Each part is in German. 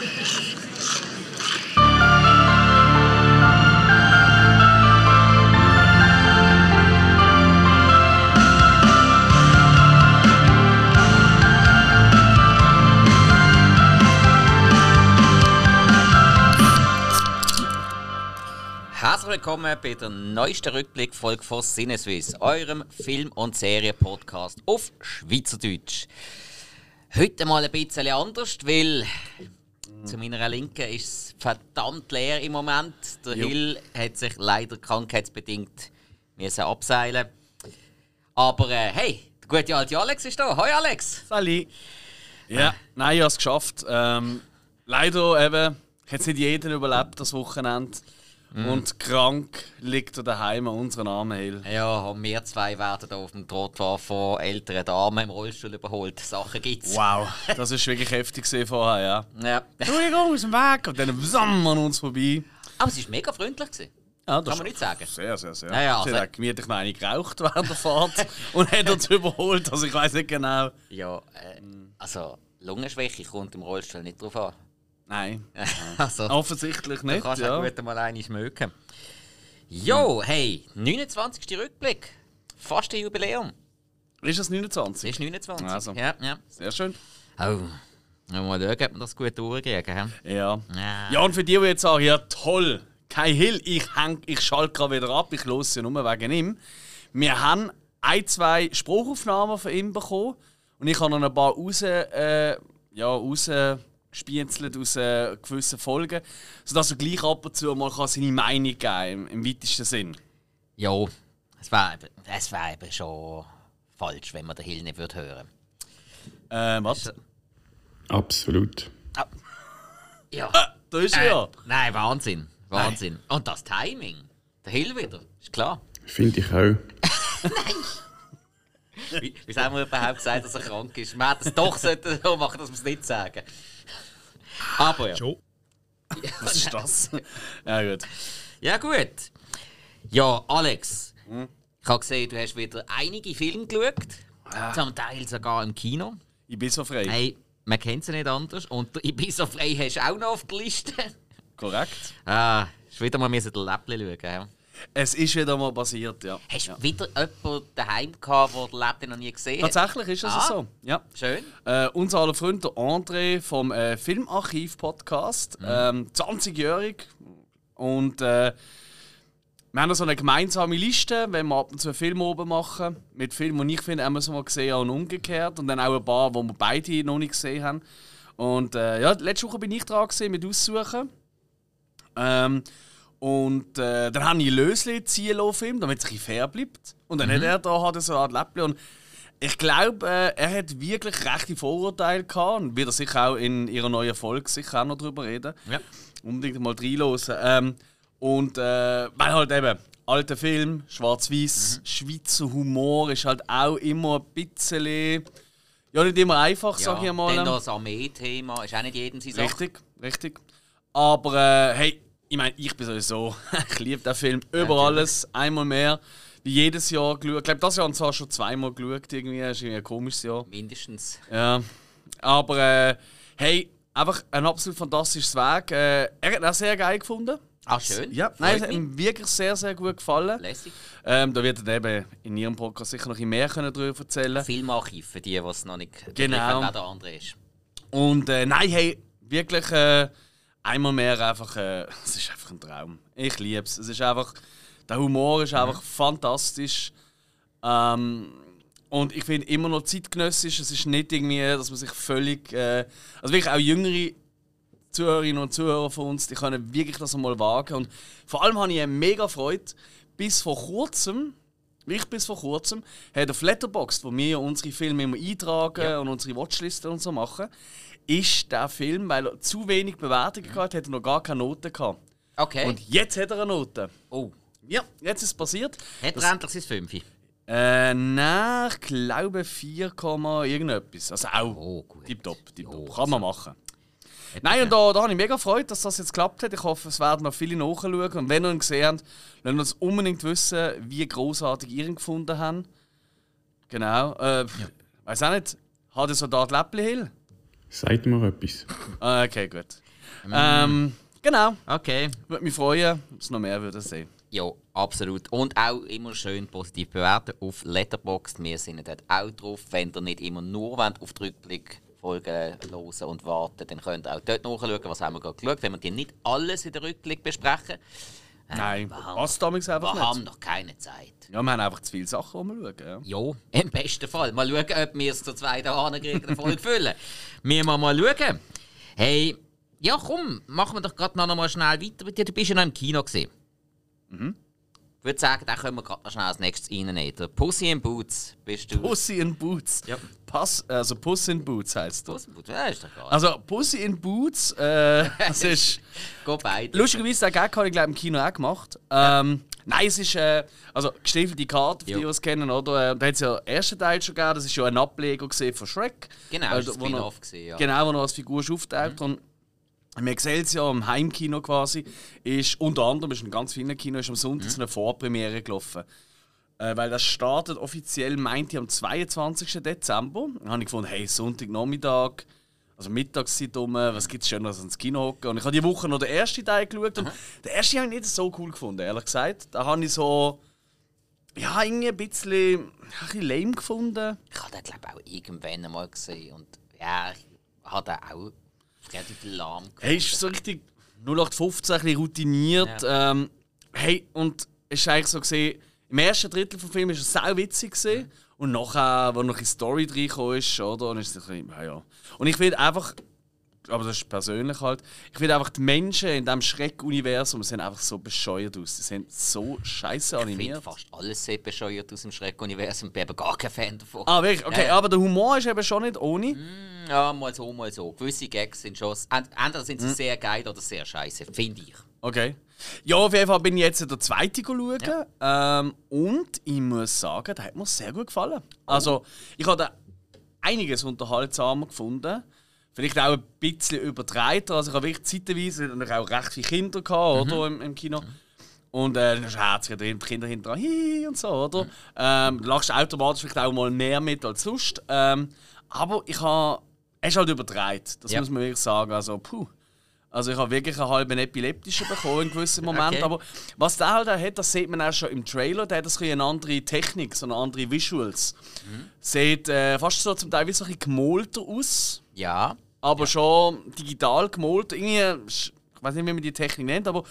Herzlich willkommen bei der neuesten Rückblickfolge von Sinneswiss, eurem Film- und Serienpodcast auf Schweizerdeutsch. Heute mal ein bisschen anders, weil zu meiner Linken ist es verdammt leer im Moment. Der Jo. Hill hat sich leider krankheitsbedingt müssen abseilen. Aber äh, hey, der gute alte Alex ist da. Hoi Alex! Sali. Ja, nein, ich habe es geschafft. Ähm, leider eben hat es nicht jeder überlebt, das Wochenende. Und krank liegt er daheim an unseren Armen Hill. Ja, und wir zwei werden da auf dem Trottoir von älteren Damen im Rollstuhl überholt. Sachen gibt's. Wow, das ist wirklich heftig vorher, ja. Ja. Entschuldigung, aus dem Weg! Und dann wzamm an uns vorbei. Aber es war mega freundlich. Gewesen. Ja, das Kann man nicht sagen. Sehr, sehr, sehr. Ja, ja, Sie also- hat gemütlich noch eine geraucht während der Fahrt und hat uns überholt, also ich weiß nicht genau. Ja, äh, also Lungenschwäche kommt im Rollstuhl nicht drauf an. Nein, also, offensichtlich du nicht, kannst ja. auch gut mal eine schmöken. Jo, hey, 29. Rückblick. Fast ein Jubiläum. Ist es 29? Das ist 29. Also. Ja, ja. Sehr schön. Oh, mal schauen, ob wir das gut durchkriegen. Ja. Ja. Ja, und für die, die jetzt sagen, ja toll, kein Hill, ich, häng, ich schalte gerade wieder ab, ich höre ja nur wegen ihm. Wir haben ein, zwei Spruchaufnahmen von ihm bekommen und ich habe noch ein paar raus, äh, ja, rausgespienzelt aus äh, gewissen Folgen, sodass er gleich ab und zu mal kann seine Meinung geben kann, im, im weitesten Sinn. Jo, es wäre es wär eben schon falsch, wenn man den Hill nicht würde hören Äh, was? Absolut. Ja. Da ist er ja. Nein, Wahnsinn. Wahnsinn. Und das Timing. Der Hill wieder, ist klar. Finde ich auch. Wie, wieso haben wir überhaupt gesagt, dass er krank ist? Man hätte es doch so machen, dass wir es nicht sagen. Aber ja. Schon. Was ist das? ja, gut. Ja, gut. Ja, Alex. Ich habe gesehen, du hast wieder einige Filme geschaut. Zum Teil sogar im Kino. Ich bin so frei. Hey, man kennt sie nicht anders. Und der Ibiza frei hast du auch noch auf der Liste. Korrekt. ah, hast wieder mal den Läppchen schauen. Ja. Es ist wieder mal passiert, ja. Hast du wieder jemanden daheim gehabt, der den Läppchen noch nie gesehen hat? Tatsächlich ist es Ah. so. Ja. Schön. Äh, unser aller Freund, der André vom äh, Filmarchiv-Podcast, ähm, 20-jährig. Und äh, wir haben so eine gemeinsame Liste, wenn wir ab und zu einen Film oben machen. Mit Filmen, die ich finde, haben wir so mal gesehen und umgekehrt. Und dann auch ein paar, die wir beide noch nicht gesehen haben. Und äh, ja, letzte Woche bin ich dran gewesen, mit Aussuchen. Ähm, und äh, dann habe ich Lösli ziehen lassen, Film, damit es ein fair bleibt. Und dann hat er da er so eine Art Läppchen. Und ich glaube, äh, er hat wirklich rechte Vorurteile gehabt und wird er sicher auch in ihrer neuen Folge sicher auch noch drüber reden. Ja. Unbedingt mal reinhören. Ähm, und äh, weil halt eben, alter Film, schwarz-weiß, Schweizer Humor ist halt auch immer ein bisschen. Ja, nicht immer einfach, sag ich mal. Noch das Armee-Thema, ist auch nicht jedem Sache. Richtig, richtig. Aber äh, hey, ich meine, ich bin sowieso, ich liebe den Film über alles, einmal mehr. Wie jedes Jahr geschaut. Ich glaube, das Jahr haben wir zwar schon zweimal geschaut, irgendwie. Das ist irgendwie ein komisches Jahr. Mindestens. Ja. Aber äh, hey, einfach ein absolut fantastisches Weg. Äh, er hat auch sehr geil gefunden. Ah, schön. Ja, nein, es hat ihm wirklich sehr, sehr gut gefallen. Lässig. Ähm, da wird er eben in ihrem Podcast sicher noch ein mehr können darüber erzählen Filmarchiv für die, die es noch nicht Genau. der andere ist. Und äh, nein, hey, wirklich äh, einmal mehr einfach, äh, es ist einfach ein Traum. Ich liebe es. Es ist einfach, der Humor ist einfach fantastisch. Ähm, und ich finde immer noch zeitgenössisch. Es ist nicht irgendwie, dass man sich völlig, äh, also wirklich auch jüngere Zuhörerinnen und Zuhörer von uns, die können wirklich das mal wagen. Und vor allem habe ich eine mega Freude. Bis vor kurzem, wirklich bis vor kurzem, hat auf Letterboxd, wo wir unsere Filme immer eintragen und unsere Watchliste und so machen, ist der Film, weil er zu wenig Bewertungen gehabt hat, hat er noch gar keine Noten gehabt. Okay. Und jetzt hat er eine Note. oh, Ja, jetzt ist es passiert. hat er endlich sein Fünfe? Äh, nein, ich glaube 4, Komma irgendetwas. Also auch Oh, gut. tipptopp, tipptopp. Ja, Kann man machen. Nein, und da, da habe ich mega Freude, dass das jetzt geklappt hat. Ich hoffe, es werden noch viele nachschauen. Und wenn ihr ihn gesehen habt, lasst uns unbedingt wissen, wie großartig ihr ihn gefunden habt. Genau. Äh, Weiß auch nicht, hat er Soldat Läppli Hill? Sagt mir etwas. Ah, okay, gut. Ähm, genau. Okay. Würde mich freuen, wenn es noch mehr würde sehen. Ja, absolut. Und auch immer schön positiv bewerten auf Letterboxd. Wir sind dort auch drauf. Wenn ihr nicht immer nur wollt, auf die Rückblick folgen hören und warten, dann könnt ihr auch dort nachschauen, was haben wir gerade geschaut. Wenn wir die nicht alles in der Rückblick besprechen, Nein, wir haben, passt damals einfach wir haben nicht. noch keine Zeit. Ja, wir haben einfach zu viele Sachen, die wir schauen. Ja. Ja, im besten Fall. Mal schauen, ob wir es zur zweiten Hahnkrieg eine Folge füllen. Wir mal mal schauen. Hey, ja komm, machen wir doch gerade noch mal schnell weiter mit dir. Du bist ja noch im Kino gesehen. Mhm. Ich würde sagen, da können wir gerade noch schnell als nächstes reinnehmen. Der Pussy in Boots bist du. Pussy in Boots. Ja. Pass, also Puss in Boots heißt das. Pussy in Boots, ja, ist doch klar. Also Pussy in Boots, äh, das ist... Go beide. Lustigerweise, den Gag habe ich glaube im Kino auch gemacht. Ähm, nein, es ist, äh, also gestiefelte Karte, für die, die es kennen, oder? Äh, da hat es ja den ersten Teil schon gegeben, das ist ja ein Ableger gesehen von Shrek. Genau, Äh, ein wo noch- gewesen, ja. Mhm. Genau, wo noch als Figur auftaucht. Und wir sehen es ja im Heimkino quasi, ist unter anderem, ist in ganz vielen Kinos, ist am Sonntag Mhm. eine Vorpremiere gelaufen. Äh, weil das startet offiziell, meinte ich, am 22. Dezember. Dann habe ich gefunden, hey, Sonntagnachmittag, also Mittagszeit um, was gibt es Schöneres als ins Kino hocken? Und ich habe die Woche noch den ersten Teil geschaut und den ersten habe ich nicht so cool gefunden, ehrlich gesagt. Da habe ich so, ja, irgendwie ein bisschen, ein bisschen lame gefunden. Ich habe den, glaube ich, auch irgendwann einmal gesehen. Und ja, ich habe den auch relativ lahm gefunden. Hey, ist so richtig 0815, ein bisschen routiniert. Ähm, hey, und es ist eigentlich so gesehen, im ersten Drittel des Films war es sau witzig gesehen. Und nachher, wo noch eine Story reingekommen ist, oder, und ist es ein bisschen, ja. Und ich finde einfach, aber das ist persönlich halt, ich finde einfach die Menschen in diesem Schreck-Universum sehen einfach so bescheuert aus. Die sind so scheiße Ich finde animiert. fast alles sehr bescheuert aus dem Schreck-Universum. Ich bin eben gar kein Fan davon. Ah, wirklich? Okay, Ja. aber der Humor ist eben schon nicht ohne. Ja, mal so, mal so. Gewisse Gags sind schon. ent- Entweder sind sie Mhm. sehr geil oder sehr scheiße, finde ich. Okay. Ja, auf jeden Fall bin ich jetzt der zweite schauen. Ähm, und ich muss sagen, der hat mir sehr gut gefallen. Also, ich habe einiges unterhaltsamer gefunden. Vielleicht auch ein bisschen übertreibt. Also, ich habe wirklich zeitweise natürlich auch recht viele Kinder gehabt, oder, im, im Kino. Und äh, dann ist herzlich drin, die Kinder hinterher hi und so, oder? Ähm, du lachst automatisch vielleicht auch mal mehr mit als sonst. Ähm, aber ich habe. Er ist halt übertreibt, das Ja. muss man wirklich sagen. Also, puh. Also ich habe wirklich einen halben epileptischen bekommen in gewissen Momenten. Okay. Aber was der halt auch hat, das sieht man auch schon im Trailer, der hat das ein bisschen eine andere Technik, so eine andere Visuals. Sieht äh, fast so zum Teil wie so ein bisschen gemolter aus, Ja. aber schon digital gemalt. Irgendwie, ich weiß nicht, wie man die Technik nennt, aber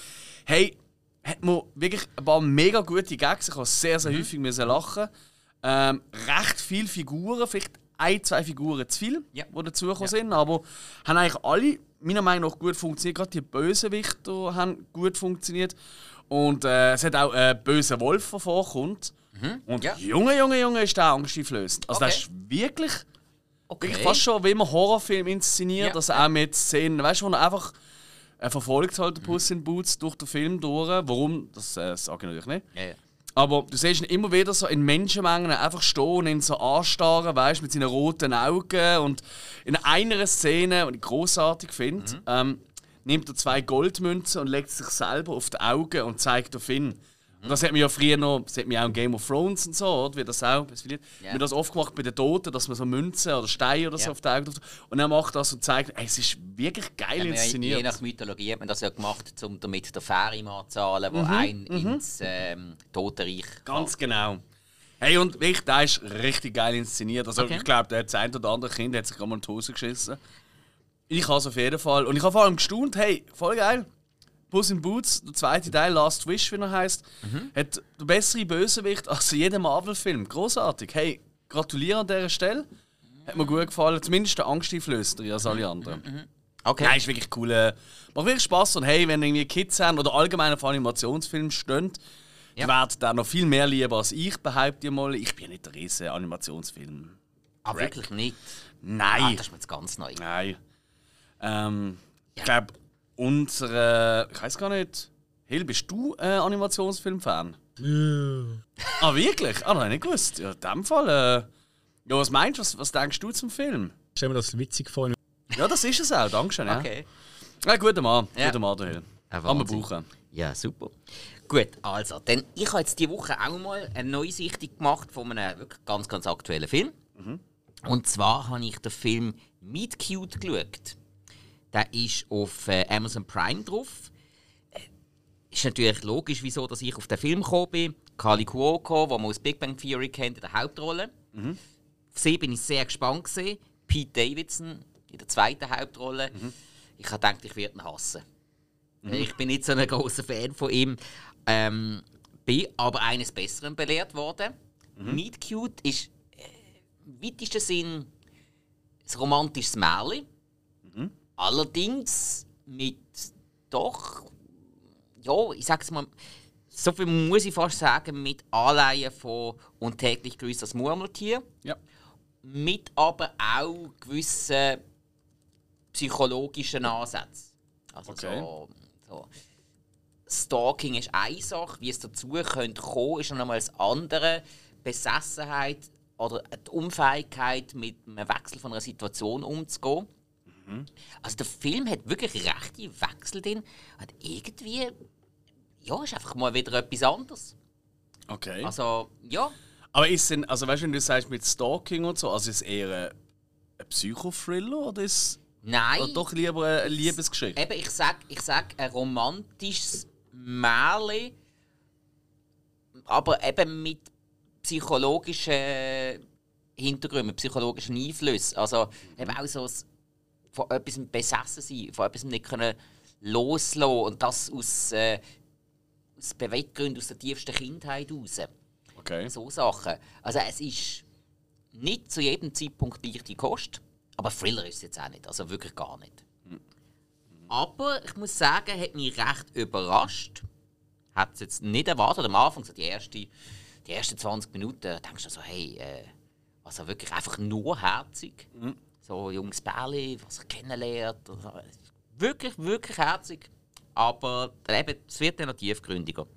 hey, hat man wirklich ein paar mega gute Gags. Ich habe sehr, sehr häufig müssen lachen. Ähm, recht viele Figuren, vielleicht ein, zwei Figuren zu viel, Ja. die dazugekommen sind, aber haben eigentlich alle meiner Meinung nach gut funktioniert. Gerade die Bösewichter haben gut funktioniert. Und äh, es hat auch einen bösen Wolf, der vorkommt. Und Ja. Junge, Junge, Junge, ist der angsteinflößend. Also, Okay. das ist wirklich Okay. Wirklich fast schon wie man Horrorfilm inszeniert, Ja. dass er auch mit Szenen, weißt du, wo er einfach er verfolgt halt den Puss in Boots durch den Film durch. Warum? Das äh, sage ich natürlich nicht. Ja. Aber du siehst ihn immer wieder so in Menschenmengen einfach stehen und ihn so anstarren, weißt mit seinen roten Augen. Und in einer Szene, die ich großartig finde, Mhm. ähm, nimmt er zwei Goldmünzen und legt sich selber auf die Augen und zeigt auf ihn. Mhm. Und das hat man ja früher noch, das hat man auch in Game of Thrones und so, oder? Wie das auch, das Ja. man das oft gemacht bei den Toten, dass man so Münzen oder Steine oder so Ja. auf die Augen. Und er macht das und zeigt, ey, es ist wirklich geil Ja, je inszeniert. nach Mythologie hat man das ja gemacht, um damit der Ferienmann zu zahlen, Mhm, wo einen ins ähm, Totenreich Ganz genau. Hey, und wirklich, der ist richtig geil inszeniert. Also, Okay. ich glaube, der hat das ein oder andere Kind hat sich gerade mal in die Hose geschissen. Ich habe es auf jeden Fall. Und ich habe vor allem gestaunt, hey, voll geil. Puss in Boots, der zweite Teil, Last Wish, wie er heißt, hat der bessere Bösewicht als jeder Marvel-Film. Großartig. Hey, gratuliere an dieser Stelle. Hat mir gut gefallen. Zumindest der Angsteinflößender als alle anderen. Okay. Nein, ist wirklich cool. äh, Macht wirklich Spaß. Und hey, wenn irgendwie Kids haben oder allgemein auf Animationsfilmen stehen, Ja. die werden den noch viel mehr lieben als ich, behaupte ich mal. Ich bin ja nicht der riesen Animationsfilm. Ah, wirklich nicht. Ah, Nein. das ist mir jetzt ganz neu. Nein. Ähm, Ich glaube, unsere. Ich weiß gar nicht. Hill, bist du äh, Animationsfilm-Fan? Ah, wirklich? Ah, nein, nicht gewusst. Ja, in dem Fall. Äh, ja, was meinst du? Was, was denkst du zum Film? Ich stelle mir das witzig vor. Ja, das ist es auch. Dankeschön. Ja. Okay. Ja, guter Mann. Ja. Guter Mann, der Hill. Kann man Wahnsinn. brauchen. Ja, super. Gut, also, denn ich habe jetzt diese Woche auch mal eine Neusichtung gemacht von einem wirklich ganz, ganz aktuellen Film. Und zwar habe ich den Film Meet Cute geschaut. Der ist auf äh, Amazon Prime drauf. Äh, ist natürlich logisch, wieso dass ich auf den Film gekommen bin. Kali Cuoco, wo man aus Big Bang Theory kennt, in der Hauptrolle. Mhm. Auf sie bin ich sehr gespannt gewesen. Pete Davidson in der zweiten Hauptrolle. Mhm. Ich habe gedacht, ich werde ihn hassen. Mhm. Ich bin nicht so ein großer Fan von ihm. Ähm, bin aber eines Besseren belehrt worden. Mhm. Meet Cute ist äh, im weitesten Sinn ein romantisches Märchen. Allerdings mit doch, ja, ich sag's mal, so viel muss ich fast sagen, mit Anleihen von Und täglich grüßt das Murmeltier. Ja. Mit aber auch gewissen psychologischen Ansätzen. Also okay. so, so. Stalking ist eine Sache, wie es dazu könnte kommen, ist noch einmal das andere. Besessenheit oder die Unfähigkeit, mit einem Wechsel von einer Situation umzugehen. Mhm. Also der Film hat wirklich rechte Wechsel drin. Hat irgendwie, ja, ist einfach mal wieder etwas anderes. Okay. Also, ja. Aber ist denn, also weißt du, wenn du sagst mit Stalking und so, also ist es eher ein, Psychothriller oder ist Nein. Oder doch lieber eine Liebesgeschichte? Eben, ich sag, ich sag ein romantisches Märchen, aber eben mit psychologischen Hintergründen, psychologischen Einflüssen. Also eben auch so von etwas besessen sein, von etwas nicht können loslassen und das aus, äh, aus Beweggründen aus der tiefsten Kindheit heraus. Okay. So Sachen. Also es ist nicht zu jedem Zeitpunkt leichte Kost, aber Thriller ist es jetzt auch nicht, also wirklich gar nicht. Mhm. Aber ich muss sagen, hat mich recht überrascht. Hat es jetzt nicht erwartet. Am Anfang, so die, erste, die ersten 20 Minuten, denkst du so, hey, äh, also wirklich einfach nur herzig. Mhm. So junges Bärli, was er kennenlernt. Wirklich, wirklich herzig. Aber eben, es wird dann noch tiefgründiger.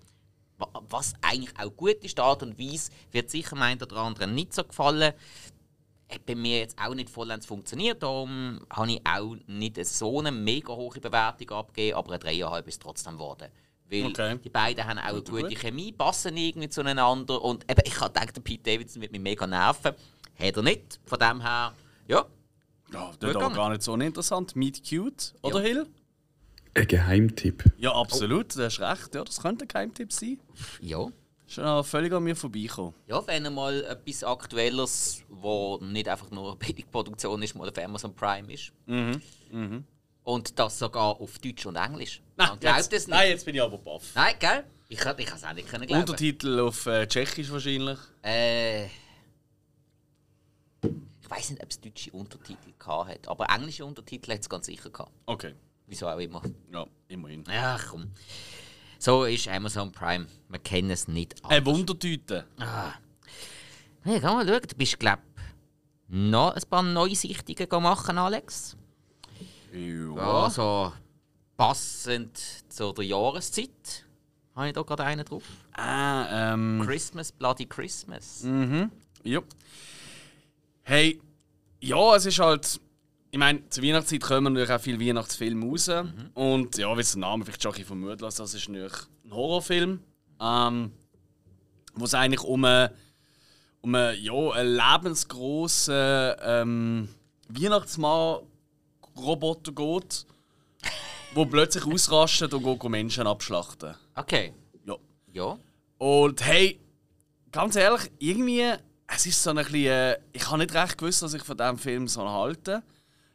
Was eigentlich auch gut ist, die Art und Weise, wird sicher meinen oder anderen nicht so gefallen hat bei mir jetzt auch nicht vollends funktioniert. Darum habe ich auch nicht so eine mega hohe Bewertung abgegeben, aber eine 3,5 ist trotzdem geworden. Weil okay. die beiden haben auch eine gute gut. Chemie, passen irgendwie zueinander. Und eben, ich habe gedacht, der Pete Davidson wird mich mega nerven. Hat er nicht. Von dem her, ja. Ja, das ist auch gar nicht so uninteressant. Meet Cute, oder ja. Hill? Ein Geheimtipp. Ja, absolut, oh. du hast recht. Ja, das könnte ein Geheimtipp sein. Ja. Schon völlig an mir vorbeikommen. Ja, wenn mal etwas Aktuelles, wo nicht einfach nur eine Billigproduktion ist, mal auf Amazon Prime ist. Mhm. Mhm. Und das sogar auf Deutsch und Englisch. Nein, jetzt, es nicht. nein jetzt bin ich aber baff. Nein, gell? Ich, ich kann es auch nicht können glauben. Untertitel auf äh, Tschechisch wahrscheinlich? Äh. Ich weiß nicht, ob es deutsche Untertitel hat, aber englische Untertitel hat es ganz sicher gehabt. Okay. Wieso auch immer. Ja, immerhin. Ja, komm. So ist Amazon Prime. Wir kennen es nicht anders. Eine Wundertüte. Ah. Hey, komm mal schauen. Du bist, glaube ich, noch ein paar Neusichtungen machen, Alex. Ja. Also passend zu der Jahreszeit. Habe ich da gerade einen drauf? Ah, ähm. Christmas, Bloody Christmas. Mhm. Ja. Hey, ja, es ist halt ich meine, zur Weihnachtszeit kommen natürlich auch viele Weihnachtsfilme raus. Mhm. Und ja, wie der Name vielleicht schon ein vermuten lässt, das ist natürlich ein Horrorfilm, ähm, wo es eigentlich um einen, um einen, ja, einen lebensgroßen ähm, Weihnachtsmann-Roboter geht, der plötzlich ausrastet und geht Menschen abschlachten. Okay. Ja. Ja. Und hey, ganz ehrlich, irgendwie, es ist so ein bisschen, äh, ich habe nicht recht gewusst, was ich von diesem Film so halte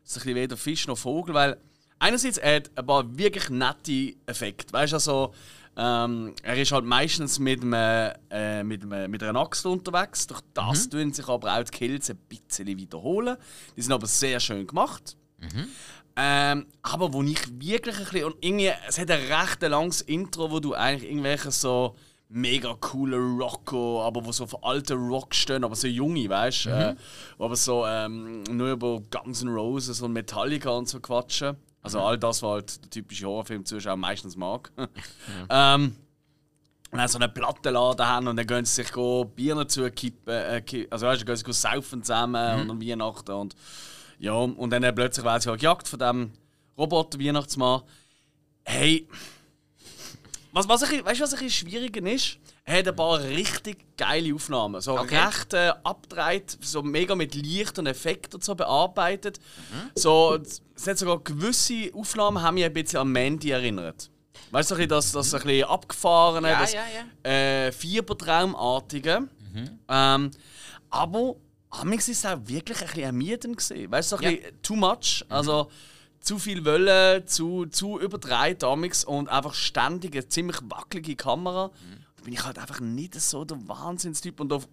so ein bisschen weder Fisch noch Vogel, weil einerseits er hat ein paar wirklich nette Effekte. Weißt du, also, ähm, er ist halt meistens mit, einem, äh, mit, einem, mit einer Axt unterwegs. Durch das mhm. tun sich aber auch die Kills ein bisschen wiederholen. Die sind aber sehr schön gemacht. Mhm. Ähm, aber wo ich wirklich ein bisschen. Und irgendwie, es hat ein recht langes Intro, wo du eigentlich irgendwelche so mega coole Rocker, aber wo so auf alte Rock stehen, aber so junge, weißt du? Mhm. Äh, aber so ähm, nur über Guns N' Roses und Metallica und so quatschen. Also mhm. all das, was halt der typische Horrorfilm-Zuschauer meistens mag. ja. ähm, und dann so eine Plattenladen haben und dann gehen sie sich Bier dazu kippen, äh, also weißt du, gehen sie saufen zusammen mhm. und an Weihnachten und ja, und dann plötzlich werden sie halt gejagt von dem Roboter-Weihnachtsmann. Hey, Was, was ich, weißt du, was ein bisschen schwieriger ist? Er hat ein paar richtig geile Aufnahmen. So Okay. recht äh, abgedreht, so mega mit Licht und Effekten und so bearbeitet. So, es hat sogar gewisse Aufnahmen, haben mich ein bisschen an Mandy erinnert. Weißt du, das, das ein bisschen abgefahrene, Ja, das ja, Äh, Fiebertraumartige. Ähm, aber amigs ist es auch wirklich ein bisschen ermüdend gewesen. Weißt du, so ein Ja. bisschen too much. Also zu viel Welle, zu, zu überdreht amigs und einfach ständig eine ziemlich wackelige Kamera. Da bin ich halt einfach nicht so der Wahnsinnstyp. Und auf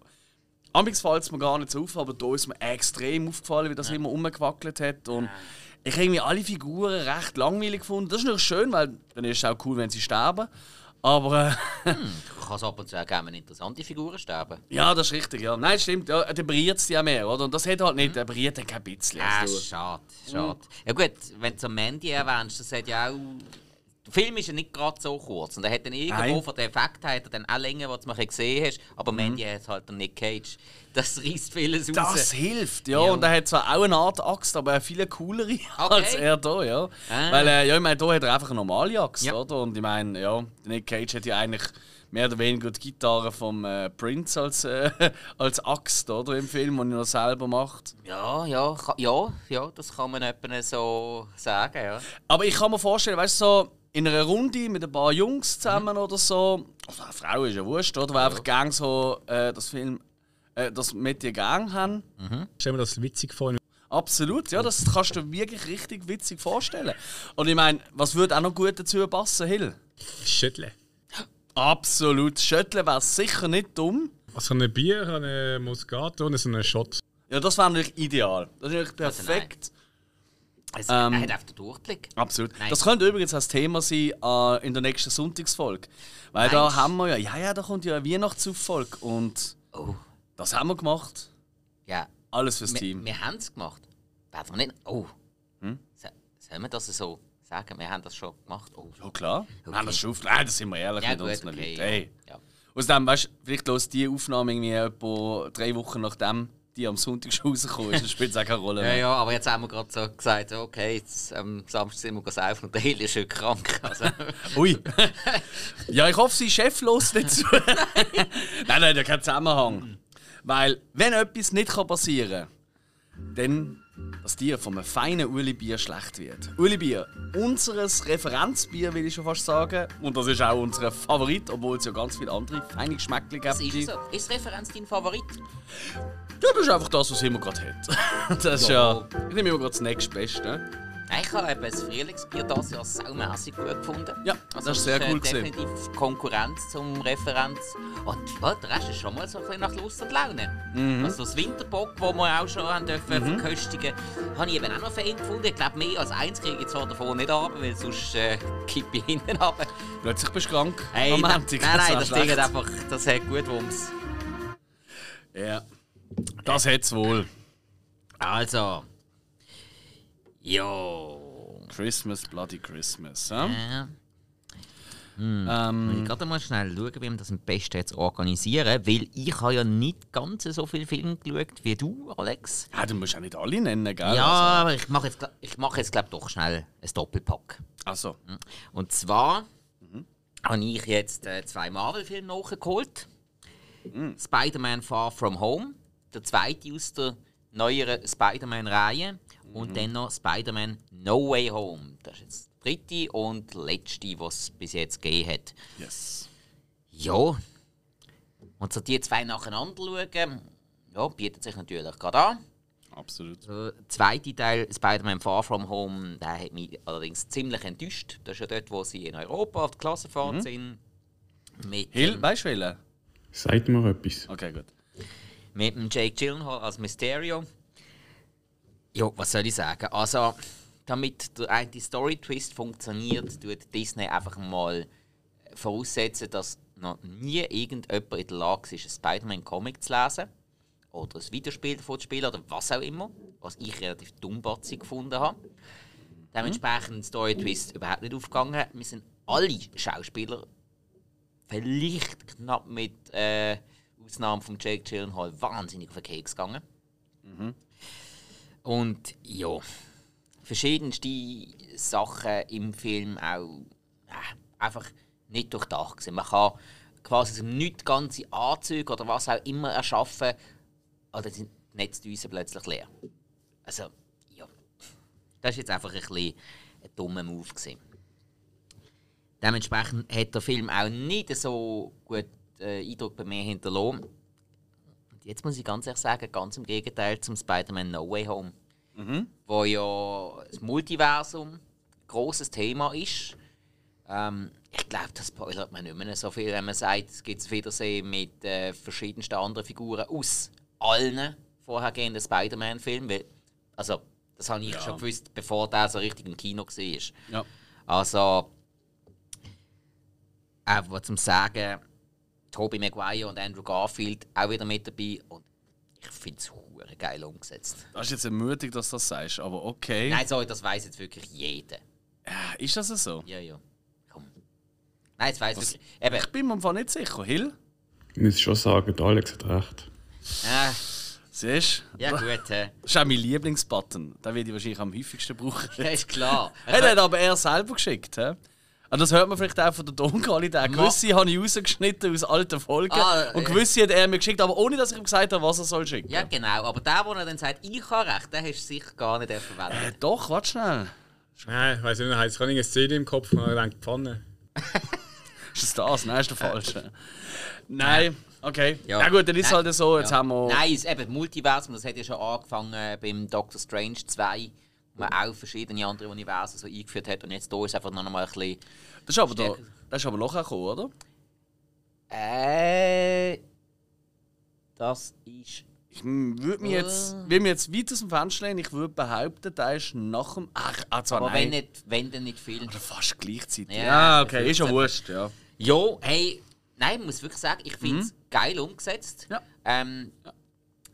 Amix fällt es mir gar nicht so auf, aber da ist mir extrem aufgefallen, wie das immer rumgewackelt hat. Und ich habe irgendwie alle Figuren recht langweilig gefunden. Das ist natürlich schön, weil dann ist es auch cool, wenn sie sterben. Aber äh, Kann es ab und zu auch gerne interessante Figuren sterben. ja, das ist richtig. Ja. Nein, stimmt. Ja, der brilliert es ja mehr, oder? Und das hat halt nicht, der brilliert dann kein bisschen. Ah, Also, schade, schade. Ja gut, wenn du so Mandy erwähnst, das hat ja auch... Der Film ist ja nicht gerade so kurz. Und er hat dann irgendwo Nein. von den Effekten hat er dann auch länger, was du mal gesehen hast. Aber Mandy hat halt den Nick Cage. Das reißt vieles das raus. hilft, ja. Ja. Und er hat zwar auch eine Art Axt, aber eine viel coolere als er da, ja. Ah. Weil, äh, ja, ich meine, da hat er einfach eine normale Axt, Ja. oder? Und ich meine, ja, Nick Cage hat ja eigentlich mehr oder weniger die Gitarre vom äh, Prince als, äh, als Axt, oder? Im Film, und er noch selber macht. Ja, ja, ja, ja, das kann man etwa so sagen, ja. Aber ich kann mir vorstellen, weißt du, so in einer Runde mit ein paar Jungs zusammen oder so, also eine Frau ist ja wurscht, oder? Die einfach gang so äh, das Film, äh, das mit dir gang haben. Stell mir das witzig vor. Absolut, ja, das kannst du dir wirklich richtig witzig vorstellen. Und ich meine, was würde auch noch gut dazu passen, Hill? Schütteln. Absolut, Schütteln wäre sicher nicht dumm. Also ein Bier, eine Moscato und so einen Shot. Ja, das wäre natürlich ideal. Das ist natürlich perfekt. Es, Ähm. er hat auf den Durchblick. Absolut. Nein. Das könnte übrigens als Thema sein äh, in der nächsten Sonntagsfolge. Weil da Meinst du? haben wir ja, ja, ja, da kommt ja eine Weihnachtsfolge und Oh, das haben wir gemacht. ja. Alles fürs Wir, Team. wir haben es gemacht. Werden wir nicht... Oh. So- Sollen wir das so sagen? Wir haben das schon gemacht. Oh. Ja, klar. Wir Okay. haben das schon auf. Nein, das sind wir ehrlich Ja, mit gut, unseren okay. Leuten. Ja. Hey. Ja. Außerdem, weißt du, vielleicht los die Aufnahme irgendwie etwa drei Wochen nachdem die am Sonntag schon rausgekommen ist. Das spielt auch keine Rolle Ja, mehr. ja, aber jetzt haben wir gerade so gesagt, okay, jetzt am Samstag sind wir saufen und der Hill ist schon krank. Also, Ui. ja, ich hoffe, sie ist cheflos dazu. nein, nein, da kein Zusammenhang. Weil, wenn etwas nicht kann passieren kann, dann, dass dir von einem feinen Uli Bier schlecht wird. Uli Bier, unseres Referenzbier, will ich schon fast sagen. Und das ist auch unser Favorit, obwohl es ja ganz viele andere feine Geschmäckchen gibt. das ist so. Ist Referenz dein Favorit? Ja, das ist einfach das, was immer gerade hat. Das ist ja. Ich nehme immer gerade das nächstbeste. Nein, Ich habe eben das Frühlingsbier dieses Jahr saumässig gut gefunden. Ja, das ist sehr äh, cool gewesen. Definitiv Konkurrenz zum Referenz. Und ja, der Rest ist schon mal so ein bisschen nach Lust und Laune. Mhm. Also das Winterbock, das wir auch schon haben dürfen verköstigen, habe ich eben auch noch fein gefunden. Ich glaube, mehr als eins kriege ich zwar davon nicht ab, weil sonst äh, kippe ich hinten ab. Plötzlich bist du krank. Hey, am nein, nein, nein, ist das auch Ding hat einfach, das hat gut Wumms. Ja. Das hat's wohl. Also. Jo. Christmas, bloody Christmas. hä? Ja. Ähm, Ich gerade mal schnell schauen, wie wir das am besten jetzt organisieren, weil ich habe ja nicht ganz so viele Filme geschaut wie du, Alex. ja, du musst ja nicht alle nennen, gell? Ja, aber ich mache jetzt, ich mache jetzt glaube doch schnell ein Doppelpack. Also, Und zwar habe ich jetzt äh, zwei Marvel-Filme nachgeholt. Spider-Man Far From Home, der zweite aus der neueren Spider-Man-Reihe. Und dann noch Spider-Man No Way Home. Das ist jetzt der dritte und letzte, was es bis jetzt gegeben hat. yes. Ja. Und so die zwei nacheinander schauen, ja, bietet sich natürlich gerade an. Absolut. Der zweite Teil, Spider-Man Far From Home, der hat mich allerdings ziemlich enttäuscht. Das ist ja dort, wo sie in Europa auf der Klassenfahrt sind. Mit, Hill, weißt du welchen? Sagt mir etwas. Okay, gut. mit dem Jake Gyllenhaal als Mysterio. Ja, was soll ich sagen? Also, damit der eine Story-Twist funktioniert, tut Disney einfach mal voraussetzen, dass noch nie irgendjemand in der Lage ist, einen Spider-Man-Comic zu lesen. Oder ein Videospiel davon zu spielen oder was auch immer. Was ich relativ dummbatzig gefunden habe. Dementsprechend Story-Twist überhaupt nicht aufgegangen. Wir sind alle Schauspieler, vielleicht knapp mit äh, Ausnahme von Jake Gyllenhaal, wahnsinnig auf den Keks gegangen. Und ja, verschiedenste Sachen im Film auch äh, einfach nicht durchdacht. Gewesen. Man kann quasi aus dem Nichts ganze Anzüge oder was auch immer erschaffen, oder sind die Netzdüsen plötzlich leer. Also, ja. Das ist jetzt einfach ein bisschen ein dummer Move. Gewesen. Dementsprechend hat der Film auch nicht so gut äh, Eindruck bei mir hinterlassen. Jetzt muss ich ganz ehrlich sagen, ganz im Gegenteil zum Spider-Man No Way Home. Wo ja das Multiversum ein grosses Thema ist. Ähm, ich glaube, das spoilert man nicht mehr so viel, wenn man sagt, es gibt Wiedersehen mit äh, verschiedensten anderen Figuren aus allen vorhergehenden Spider-Man-Filmen. Also, das habe ich schon gewusst, bevor der so richtig im Kino war. Ja. Also, einfach zum Sagen, Tobey Maguire und Andrew Garfield auch wieder mit dabei und ich finde es hure geil umgesetzt. Das ist jetzt ermutigt, dass du das sagst, aber okay. Nein, sorry, das weiß jetzt wirklich jeder. Ist das so? Ja, ja. Komm. Nein, das weiß wirklich. Eben, Ich bin mir Fall nicht sicher. Hill? Ich muss schon sagen, Alex hat recht. äh, Siehst du? ja gut, äh, Das ist auch mein Lieblingsbutton. Den werde ich wahrscheinlich am häufigsten brauchen. ja, ist klar. Er hat aber er selber geschickt. He? Und das hört man vielleicht auch von der Tonqualität. Gewisse habe ich rausgeschnitten aus alten Folgen. Ah, und äh. gewisse hat er mir geschickt, aber ohne dass ich ihm gesagt habe, was er soll schicken. Ja, genau. Aber der, der dann sagt, ich habe recht, den hast du sicher gar nicht verwendet. Äh, doch, warte schnell. Nein, ich weiß nicht, ich habe eine Szene im Kopf und habe gedacht, Pfanne. Ist das das? Nein, ist der falsche. Nein, okay. Ja, Ja. gut, dann ist es halt so. Jetzt Ja. haben wir. Nein, es, eben, Multiversum, das hat ja schon angefangen beim Doctor Strange 2, wo man auch verschiedene andere Universen so eingeführt hat. Und jetzt hier ist einfach noch mal ein bisschen. Das ist aber, da, das ist aber nachher gekommen, oder? Äh. Das ist. Ich würde mich jetzt, will mich jetzt weit aus dem Fenster lehnen. Ich würde behaupten, der ist nach dem. Ach, ah, zwar Aber nein. wenn, nicht, wenn dann nicht viel. Oder fast gleichzeitig. Ja, Ja, okay, ist ja 15. wurscht, ja. Ja, hey, nein, ich muss wirklich sagen, ich finde es geil umgesetzt. Ja. Ähm,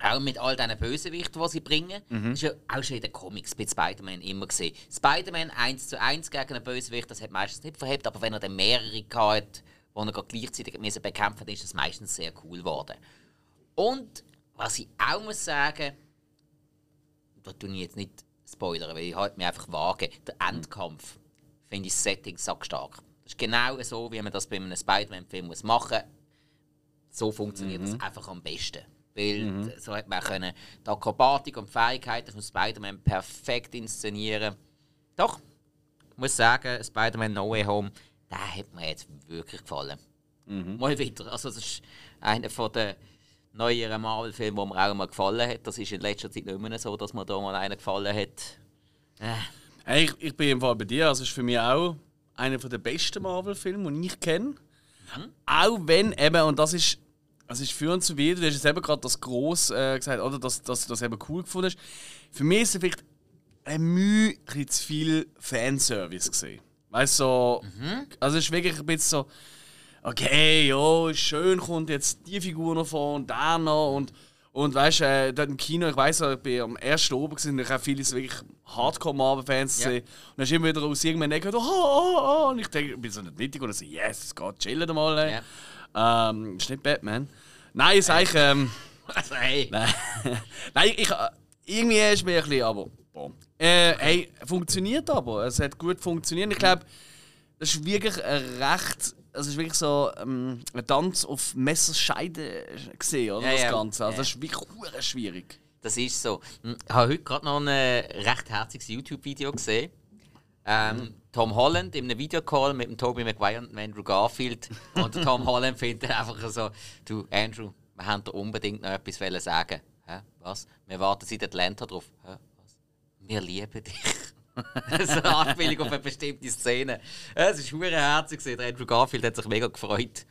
Auch mit all diesen Bösewichten, die sie bringen. Das ist ja auch schon in den Comics bei Spider-Man immer gesehen. Spider-Man 1 zu 1 gegen einen Bösewicht, das hat meistens nicht verhebt, aber wenn er dann mehrere hat, die er gleichzeitig müssen bekämpfen musste, ist das meistens sehr cool geworden. Und was ich auch muss sagen, da tue ich jetzt nicht spoilern, weil ich halt mir einfach wage. Der Endkampf finde ich das Setting sackstark. Das ist genau so, wie man das bei einem Spider-Man-Film machen muss. So funktioniert das einfach am besten. Weil so hat man können die Akrobatik und die Fähigkeiten von Spider-Man perfekt inszenieren. Doch, ich muss sagen, Spider-Man No Way Home, der hat mir jetzt wirklich gefallen. Mal wieder. Also das ist einer von den neueren Marvel-Filmen, der mir auch mal gefallen hat. Das ist in letzter Zeit nicht mehr so, dass mir da mal einer gefallen hat. Äh, Hey, ich, ich bin im Fall bei dir. Also, ist für mich auch einer der besten Marvel-Filme, die ich kenne. Auch wenn eben, und das ist, das ist für uns so wieder, du hast jetzt eben gerade das groß äh, gesagt, oder dass, dass du das eben cool gefunden hast. Für mich ist es vielleicht ein Mühe ein bisschen zu viel Fanservice gesehen. Weißt du, so, also es ist wirklich ein bisschen so, okay, ja, schön, kommt jetzt die Figur noch vor und der noch und und weißt du, äh, dort im Kino, ich weiss, ich bin am ersten oben gewesen, und ich habe viele so wirklich Hardcore-Marvel-Fans Ja. gesehen. Und dann ist immer wieder aus irgendeinem Ecke, oh, oh, oh, und ich denke, ich bin so nicht mittig und so, yes, es geht, chillen mal. Ey. Ähm, ist nicht Batman. Nein, ist eigentlich, ähm, also hey, Nein, Nein ich, äh, irgendwie ist mir ein bisschen, aber. Boah. Äh, hey, funktioniert aber. Es hat gut funktioniert. Ich glaube, das ist wirklich ein recht. Es ist wirklich so ähm, ein Tanz auf Messerscheide gesehen, oder? Ja, das. Ganze. Also, das ist wirklich schwierig. das ist so. Hm, Ich habe heute gerade noch ein äh, recht herziges YouTube-Video gesehen. Ähm, Tom Holland in einem Videocall mit dem Tobey Maguire und Andrew Garfield. Und Tom Holland findet einfach so: Du, Andrew, wir haben dir unbedingt noch etwas sagen. Hä? Was? Wir warten seit Atlanta drauf. Hä? Was? Wir lieben dich. so eine Anspielung auf eine bestimmte Szene. Ja, Es war hure herzig. Andrew Garfield hat sich mega gefreut.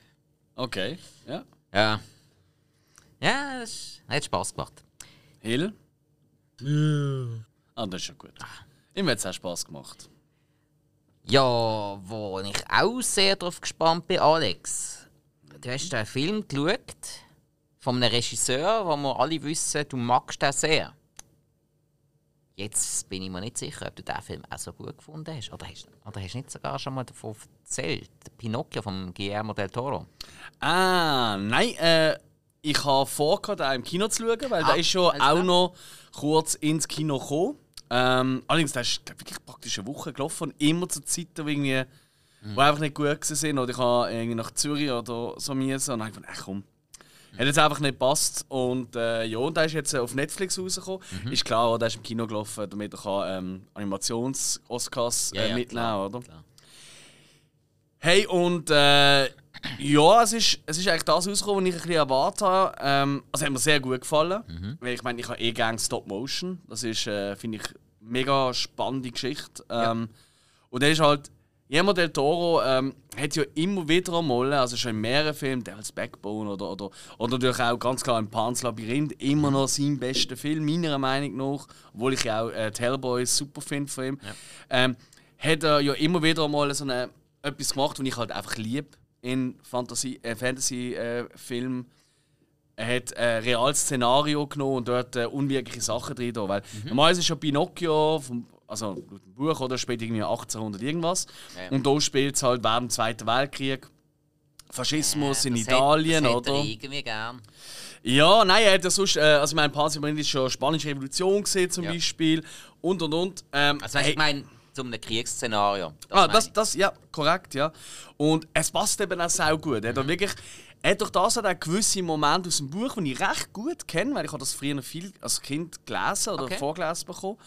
Okay, ja. Ja. Ja, es hat Spass gemacht. Hill? Ah, das ist schon gut. Ihm hat es auch Spass gemacht. Ja, wo ich auch sehr drauf gespannt bin, Alex. Du hast den Film geschaut von einem Regisseur, wo wir alle wissen, du magst den sehr. Jetzt bin ich mir nicht sicher, ob du den Film auch so gut gefunden hast. Oder hast, oder hast du nicht sogar schon mal davon erzählt? Pinocchio von Guillermo del Toro. Ah, nein, äh, ich habe vor, den auch im Kino zu schauen, weil Ah, der ist schon auch noch kurz ins Kino gekommen. Ähm, allerdings, der ist wirklich praktisch eine Woche gelaufen und immer zu Zeiten, wo irgendwie die einfach nicht gut sind. Oder ich habe irgendwie nach Zürich oder so müssen. Und dann habe ich gedacht, ach komm, hat jetzt einfach nicht gepasst. Und äh, ja, und der ist jetzt äh, auf Netflix rausgekommen. Ist klar, der ist im Kino gelaufen, damit er kann, ähm, Animations-Oscars äh, mitnehmen klar, oder? klar. Hey, und äh, ja, es ist, es ist eigentlich das rausgekommen, was ich ein bisschen erwartet habe. Ähm, also hat mir sehr gut gefallen. Weil ich meine, ich habe eh gerne Stop Motion. Das ist, äh, finde ich, mega spannende Geschichte. Ähm, Und er ist halt, Guillermo del Toro ähm, hat ja immer wieder einmal, also schon in mehreren Filmen, Devil's Backbone oder, oder, oder natürlich auch ganz klar im Pan's Labyrinth, immer noch sein bester Film, meiner Meinung nach. Obwohl ich ja auch äh, Hellboy super finde von ihm. Ähm, hat er ja immer wieder mal so eine, etwas gemacht, was ich halt einfach liebe in Fantasy, äh, Fantasy-Filmen. er hat ein reales Szenario genommen und dort äh, unwirkliche Sachen drin. da, Weil normalerweise ist ja Pinocchio, vom, also laut dem Buch, oder spielt irgendwie 1800 irgendwas. Ja, ja. Und da spielt es halt während dem Zweiten Weltkrieg. Faschismus in Das hat- Italien, das oder? Er irgendwie gern. Ja, nein, er hat ja sonst, äh, also mein Panzer ist schon Spanische Revolution gesehen zum Ja. Beispiel und und und. Ähm, Also weißt, ich meine, zu einem Kriegsszenario. Das ah, das, das, ja, korrekt, ja. Und es passt eben auch sehr gut. Er hat, wirklich, er hat durch das hat er gewisse Momente aus dem Buch, die ich recht gut kenne, weil ich habe das früher viel als Kind gelesen oder Okay. vorgelesen bekommen.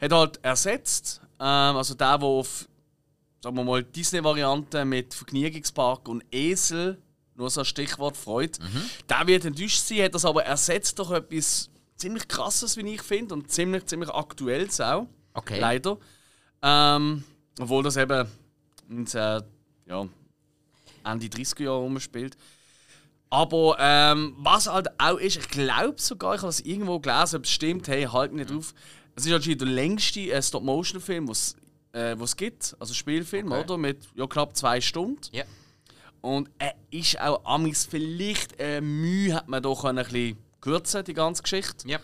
Hat halt ersetzt, ähm, also der, der auf sagen wir mal, Disney-Variante mit Vergnügungspark und Esel, nur so ein Stichwort Freude, der wird enttäuscht sein, hat das aber ersetzt durch etwas ziemlich krasses, wie ich finde, und ziemlich, ziemlich aktuelles auch. Okay. Leider. Ähm, obwohl das eben in äh, ja, Ende 30er Jahre rumspielt. Aber ähm, was halt auch ist, ich glaube sogar, ich habe das irgendwo gelesen, ob es stimmt, hey, halt mich nicht auf. Es ist anscheinend der längste äh, Stop-Motion-Film, was äh, es gibt, also Spielfilm, Okay. oder? Mit ja, knapp zwei Stunden. Ja. Und er ist auch amigs vielleicht äh, Mühe, hat man doch ein bisschen kürzen, die ganze Geschichte. Ja.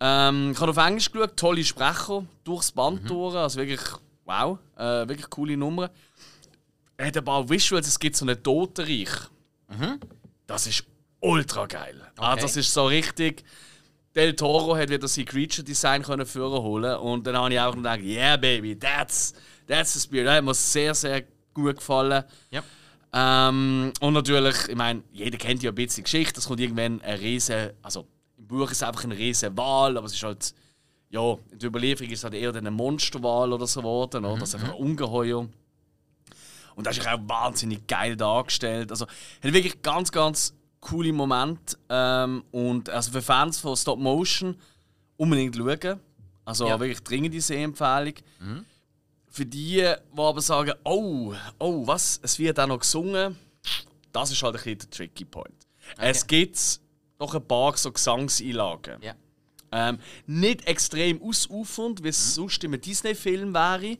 Ähm, ich habe auf Englisch geschaut, tolle Sprecher durchs Band durch, also wirklich, wow, äh, wirklich coole Nummer. Er hat ein paar Visuals, es gibt so einen Totenreich. Das ist ultra geil. Ah, Okay. das ist so richtig. Del Toro hat wieder sein Creature Design können führen holen und dann habe ich auch gedacht, yeah baby, that's that's the spirit. Das hat mir sehr sehr gut gefallen. Ja. Ähm, und natürlich, ich meine, jeder kennt ja ein bisschen Geschichte. Es kommt irgendwann ein riesen, also Buch ist einfach ein riesen Wal, aber es ist halt, ja, in der Überlieferung ist es halt eher dann ein Monsterwal oder so geworden, oder? Das ist einfach ein Ungeheuer. Und das ist auch wahnsinnig geil dargestellt. Also, hat wirklich ganz, ganz coole Momente. Ähm, und also für Fans von Stop Motion unbedingt schauen. Also Ja. wirklich dringende Sehempfehlung. Für die, die aber sagen, oh, oh, was, es wird auch noch gesungen, das ist halt ein bisschen der tricky point. Es gibt noch ein paar so Gesangseinlagen. Ja. Ähm, nicht extrem ausufernd, wie es sonst in einem Disney-Film wäre.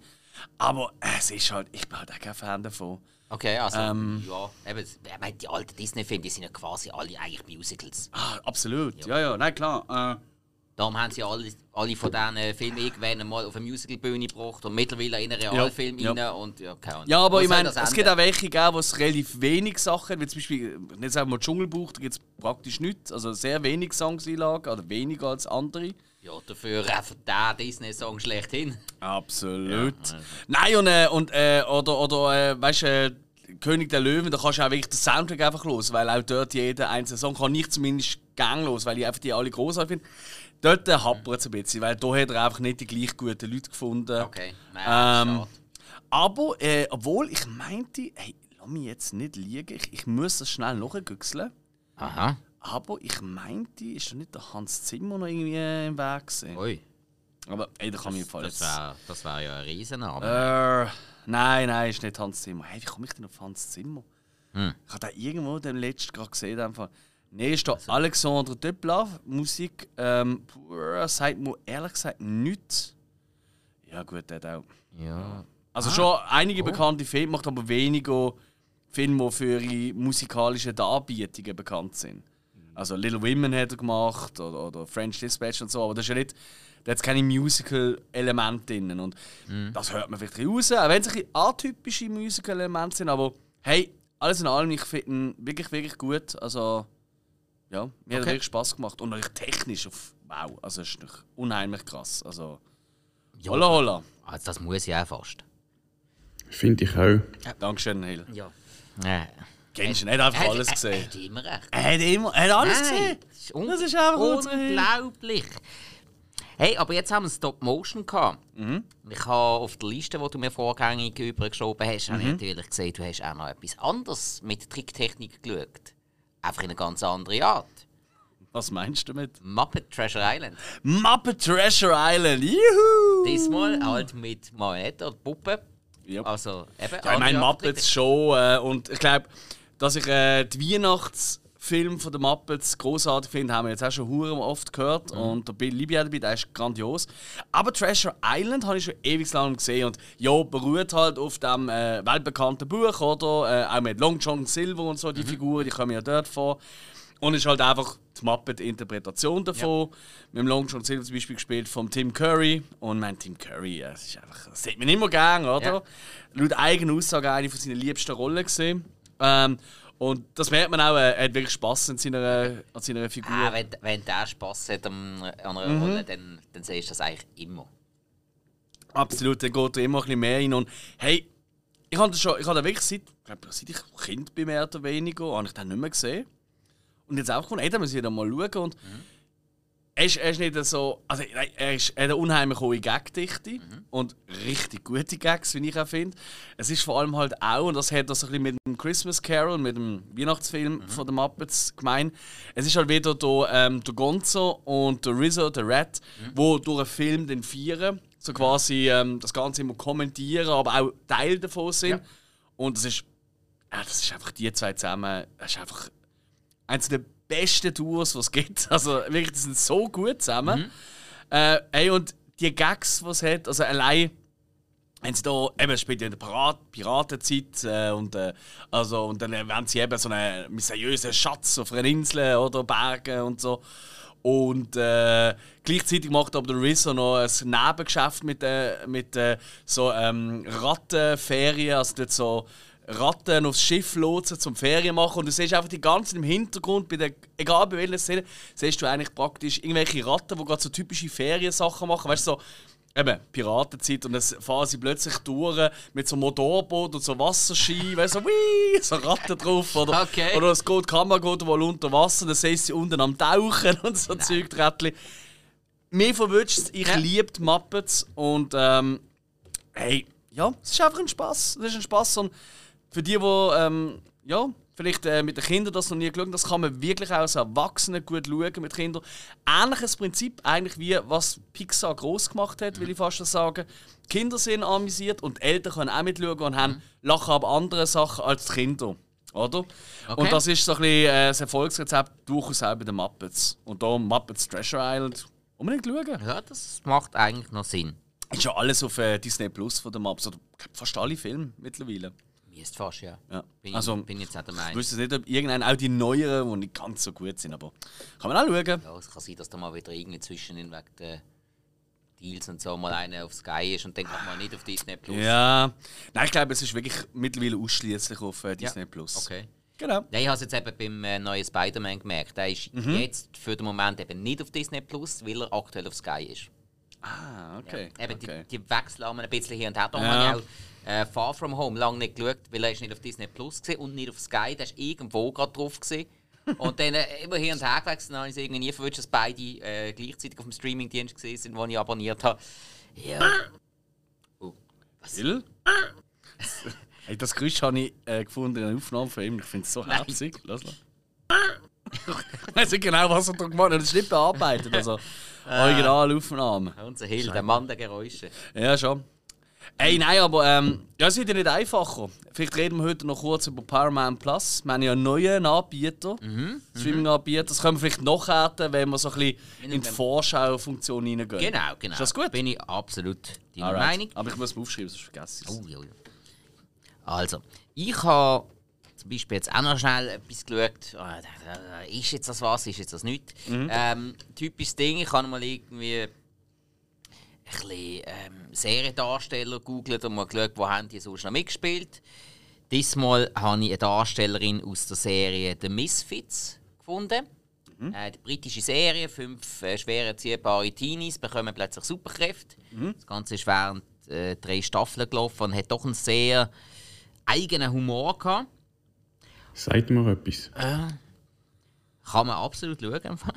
Aber es ist halt, ich bin halt auch kein Fan davon. Okay, also, Ähm. ja. Eben, ich meine, die alten Disney-Filme, die sind ja quasi alle eigentlich Musicals. Ah, absolut, ja, ja, nein, klar. Äh, Darum haben sie alle, alle von diesen Filmen irgendwann mal auf eine Musicalbühne gebracht und mittlerweile in einen Realfilm Ja, rein und ja, keine Ahnung. ja, aber Wo ich meine, es gibt auch welche, wo es relativ wenig Sachen wie zum Beispiel, nicht sagen wir Dschungelbuch, da gibt es praktisch nichts, also sehr wenig Gesangseinlagen, oder weniger als andere. Ja, dafür einfach der Disney-Song schlechthin. Absolut. Nein, und, äh, und äh, oder, oder äh, weißt du, äh, König der Löwen, da kannst du auch wirklich den Soundtrack einfach los, weil auch dort jeder einzelne Song kann ich zumindest gang los, weil ich einfach die alle großartig finde. Dort hapert es ein bisschen, weil da hat er einfach nicht die gleich guten Leute gefunden. Okay, nein, Ähm. Aber, äh, obwohl ich meinte, hey, lass mich jetzt nicht liegen, ich, ich muss das schnell nachgüchseln. Aha. Aber ich meinte, ist da nicht der Hans Zimmer noch irgendwie im Weg gewesen? Ui. Aber ey, da kann Das, falsch. das wäre das wär ja ein Riesenname. Äh, nein, nein, ist nicht Hans Zimmer. Hey, wie komme ich denn auf Hans Zimmer? Hm. Ich habe den irgendwo den letzten gerade gesehen. Einfach. Nein, ist da Alexandre Desplat, Musik. Ähm, sagt mir ehrlich gesagt nichts. Ja, gut, der auch. ja. Also schon einige Oh. bekannte Filme, macht aber weniger Filme, die für ihre musikalischen Darbietungen bekannt sind. Also Little Women hat er gemacht oder, oder French Dispatch und so, aber das ist ja nicht, da hat keine Musical-Elemente drin. Und das hört man vielleicht raus, auch wenn es ein bisschen atypische Musical-Elemente sind, aber hey, alles in allem, ich finde ihn wirklich, wirklich gut. Also, ja, mir hat er Okay. wirklich Spaß gemacht. Und natürlich technisch, auf, wow, also ist noch unheimlich krass. Also, Ja. holla holla. Also das muss ich auch fast. Finde ich auch. Dankeschön, Hill. Ja. Äh, Kennst du nicht einfach hat- alles Er gesehen? hat immer recht. Er hat immer, er hat alles Nein, gesehen. Das ist, un Das ist einfach unglaublich. Hey, aber jetzt haben wir Stop Motion gehabt. Mhm. Ich habe auf der Liste, die du mir vorgängig übergeschoben hast, Mhm. habe ich natürlich gesehen, du hast auch noch etwas anderes mit Tricktechnik geschaut. Einfach in eine ganz andere Art. Was meinst du damit? Muppet Treasure Island. Muppet Treasure Island, juhu! Diesmal halt mit Marionette oder Puppe. Ja. Also eben. Ja, ich meine Muppets schon. Äh, und ich glaube, dass ich äh, die Weihnachtsfilm von den Muppets großartig finde, haben wir jetzt auch schon hure oft gehört. Und da liebe ich auch dabei, der ist grandios. Aber Treasure Island habe ich schon ewig lang gesehen. Und ja, beruht halt auf dem äh, weltbekannten Buch, oder? Äh, auch mit Long John Silver und so, die Figuren, die kommen ja dort vor. Und ist halt einfach die Muppet-Interpretation davon. Mit dem Long John Silver zum Beispiel gespielt von Tim Curry. Und mein Tim Curry, ja, das ist einfach, das sieht man immer gern, oder? Ja. Laut eigener Aussage eine von seinen liebsten Rollen gesehen. Ähm, und das merkt man auch, er hat wirklich Spaß an seiner, an seiner Figur. Ah, wenn, wenn der Spaß hat an, einer Mhm. Rolle, dann, dann siehst du das eigentlich immer. Absolut, dann geht er immer ein bisschen mehr rein. Und hey, ich habe das schon, ich habe wirklich seit, seit ich Kind bin, mehr oder weniger, habe ich den nicht mehr gesehen. Und jetzt auch gefunden, hey, da ich wieder mal schauen. Und er, ist, er ist nicht so, also nein, er, ist, er hat eine unheimlich hohe Gagdichte und richtig gute Gags, wie ich auch finde. Es ist vor allem halt auch, und das hat das ein bisschen mit dem Christmas Carol, mit dem Weihnachtsfilm von den Muppets gemeint, es ist halt wieder der, ähm, der Gonzo und der Rizzo, der Rat, wo durch einen Film den vieren, so quasi ähm, das Ganze immer kommentieren, aber auch Teil davon sind. Ja. Und das ist, ja, das ist einfach die zwei zusammen, das ist einfach eines der besten Tours, die es gibt. Also wirklich, die sind so gut zusammen. Äh, ey, und die Gags, die es hat, also allein, wenn sie da, eben, spielt in der Pirat Piratenzeit äh, und, äh, also, und dann werden sie eben so einen mysteriösen Schatz auf einer Insel oder Bergen und so. Und äh, gleichzeitig macht aber der Rizzo noch ein Nebengeschäft mit, äh, mit äh, so ähm, Rattenferien, also dort so Ratten aufs Schiff lotsen zum Ferien machen und du siehst einfach die ganzen im Hintergrund, bei der, egal bei welcher Szene, siehst du eigentlich praktisch irgendwelche Ratten, die gerade so typische Feriensachen machen, weißt du, so eben Piratenzeit und dann fahren sie plötzlich durch mit so Motorboot und so Wasserski, weißt du, so, wii, so Ratten drauf oder, Okay. oder es geht, die Kamera geht wohl unter Wasser, dann siehst du sie unten am Tauchen und so Zeug. Mir verwünscht es, ich Ja. liebe die Muppets und ähm, hey, ja, es ist einfach ein Spaß. Es ist ein Spaß und für die, die ähm, ja, vielleicht äh, mit den Kindern das noch nie geschaut haben, das kann man wirklich auch als Erwachsene gut schauen mit Kindern. Ähnliches Prinzip eigentlich wie was Pixar groß gemacht hat, will ich fast schon sagen. Die Kinder sind amüsiert und die Eltern können auch mitschauen und haben lachen aber andere Sachen als die Kinder. Oder? Okay. Und das ist so ein bisschen äh, das Erfolgsrezept durchaus auch bei den Muppets. Und da Muppets Treasure Island unbedingt schauen. Ja, das macht eigentlich noch Sinn. Ist ja alles auf äh, Disney Plus von den Muppets. Oder fast alle Filme mittlerweile. Ist fast, ja. Ja. Bin, Also, bin jetzt auch der Ich Meinung. wüsste nicht, ob irgendein, auch die neueren, die nicht ganz so gut sind, aber kann man auch schauen. Ja, es kann sein, dass da mal wieder irgendwie zwischen den wegen der Deals und so mal einer auf Sky ist und dann kommt man nicht auf Disney Plus. Ja. Nein, ich glaube, es ist wirklich mittlerweile ausschließlich auf äh, Disney Plus. Okay. Genau. Ja, ich habe es jetzt eben beim äh, neuen Spider-Man gemerkt. Der ist Mhm. jetzt für den Moment eben nicht auf Disney Plus, weil er aktuell auf Sky ist. Ah, okay. Eben okay. die, die wechseln ein bisschen hier und her. Da Ja. habe ich auch äh, Far From Home lange nicht geschaut, weil er ist nicht auf Disney Plus war und nicht auf Sky. Der ist irgendwo gerade drauf. Gewesen. und dann äh, immer hier und her gewechselt. Dann habe ich es irgendwie nie verwünscht, dass beide äh, gleichzeitig auf dem Streamingdienst gesehen sind, den ich abonniert habe. Ja. Oh, was? Will? hey, das Geräusch habe ich äh, gefunden in einer Aufnahme von ihm. Ich finde es so Nein. herzig. Lass mal. ich weiß nicht genau, was er da gemacht hat. Das ist nicht bearbeitet. Also, Originalaufnahme. Unser Hill, der Mann der Geräusche. Ja, schon. Ey, nein, aber ähm, ja, es wird ja nicht einfacher. Vielleicht reden wir heute noch kurz über Paramount Plus. Wir haben ja einen neuen Anbieter, Streaming-Anbieter. Das können wir vielleicht noch härten, wenn wir so ein bisschen in die Vorschaufunktion reingehen. Genau, genau. Ist das gut? Bin ich absolut deiner Alright. Meinung. Aber ich muss es aufschreiben, sonst vergesse ich es. Oh, ja, ja. Also, ich habe zum Beispiel jetzt auch noch schnell etwas geschaut. Ah, Ist jetzt das was, ist jetzt das nicht? Ähm, typisches Ding, ich habe mal irgendwie ein bisschen ähm, Seriendarsteller gegoogelt und mal geschaut, wo haben die sonst noch mitgespielt. Diesmal habe ich eine Darstellerin aus der Serie The Misfits gefunden. Äh, die britische Serie, fünf äh, schwer erziehbare Teenies bekommen plötzlich Superkräfte. Das Ganze ist während äh, drei Staffeln gelaufen und hat doch einen sehr eigenen Humor gehabt. Sagt mir etwas. Kann man absolut schauen. einfach.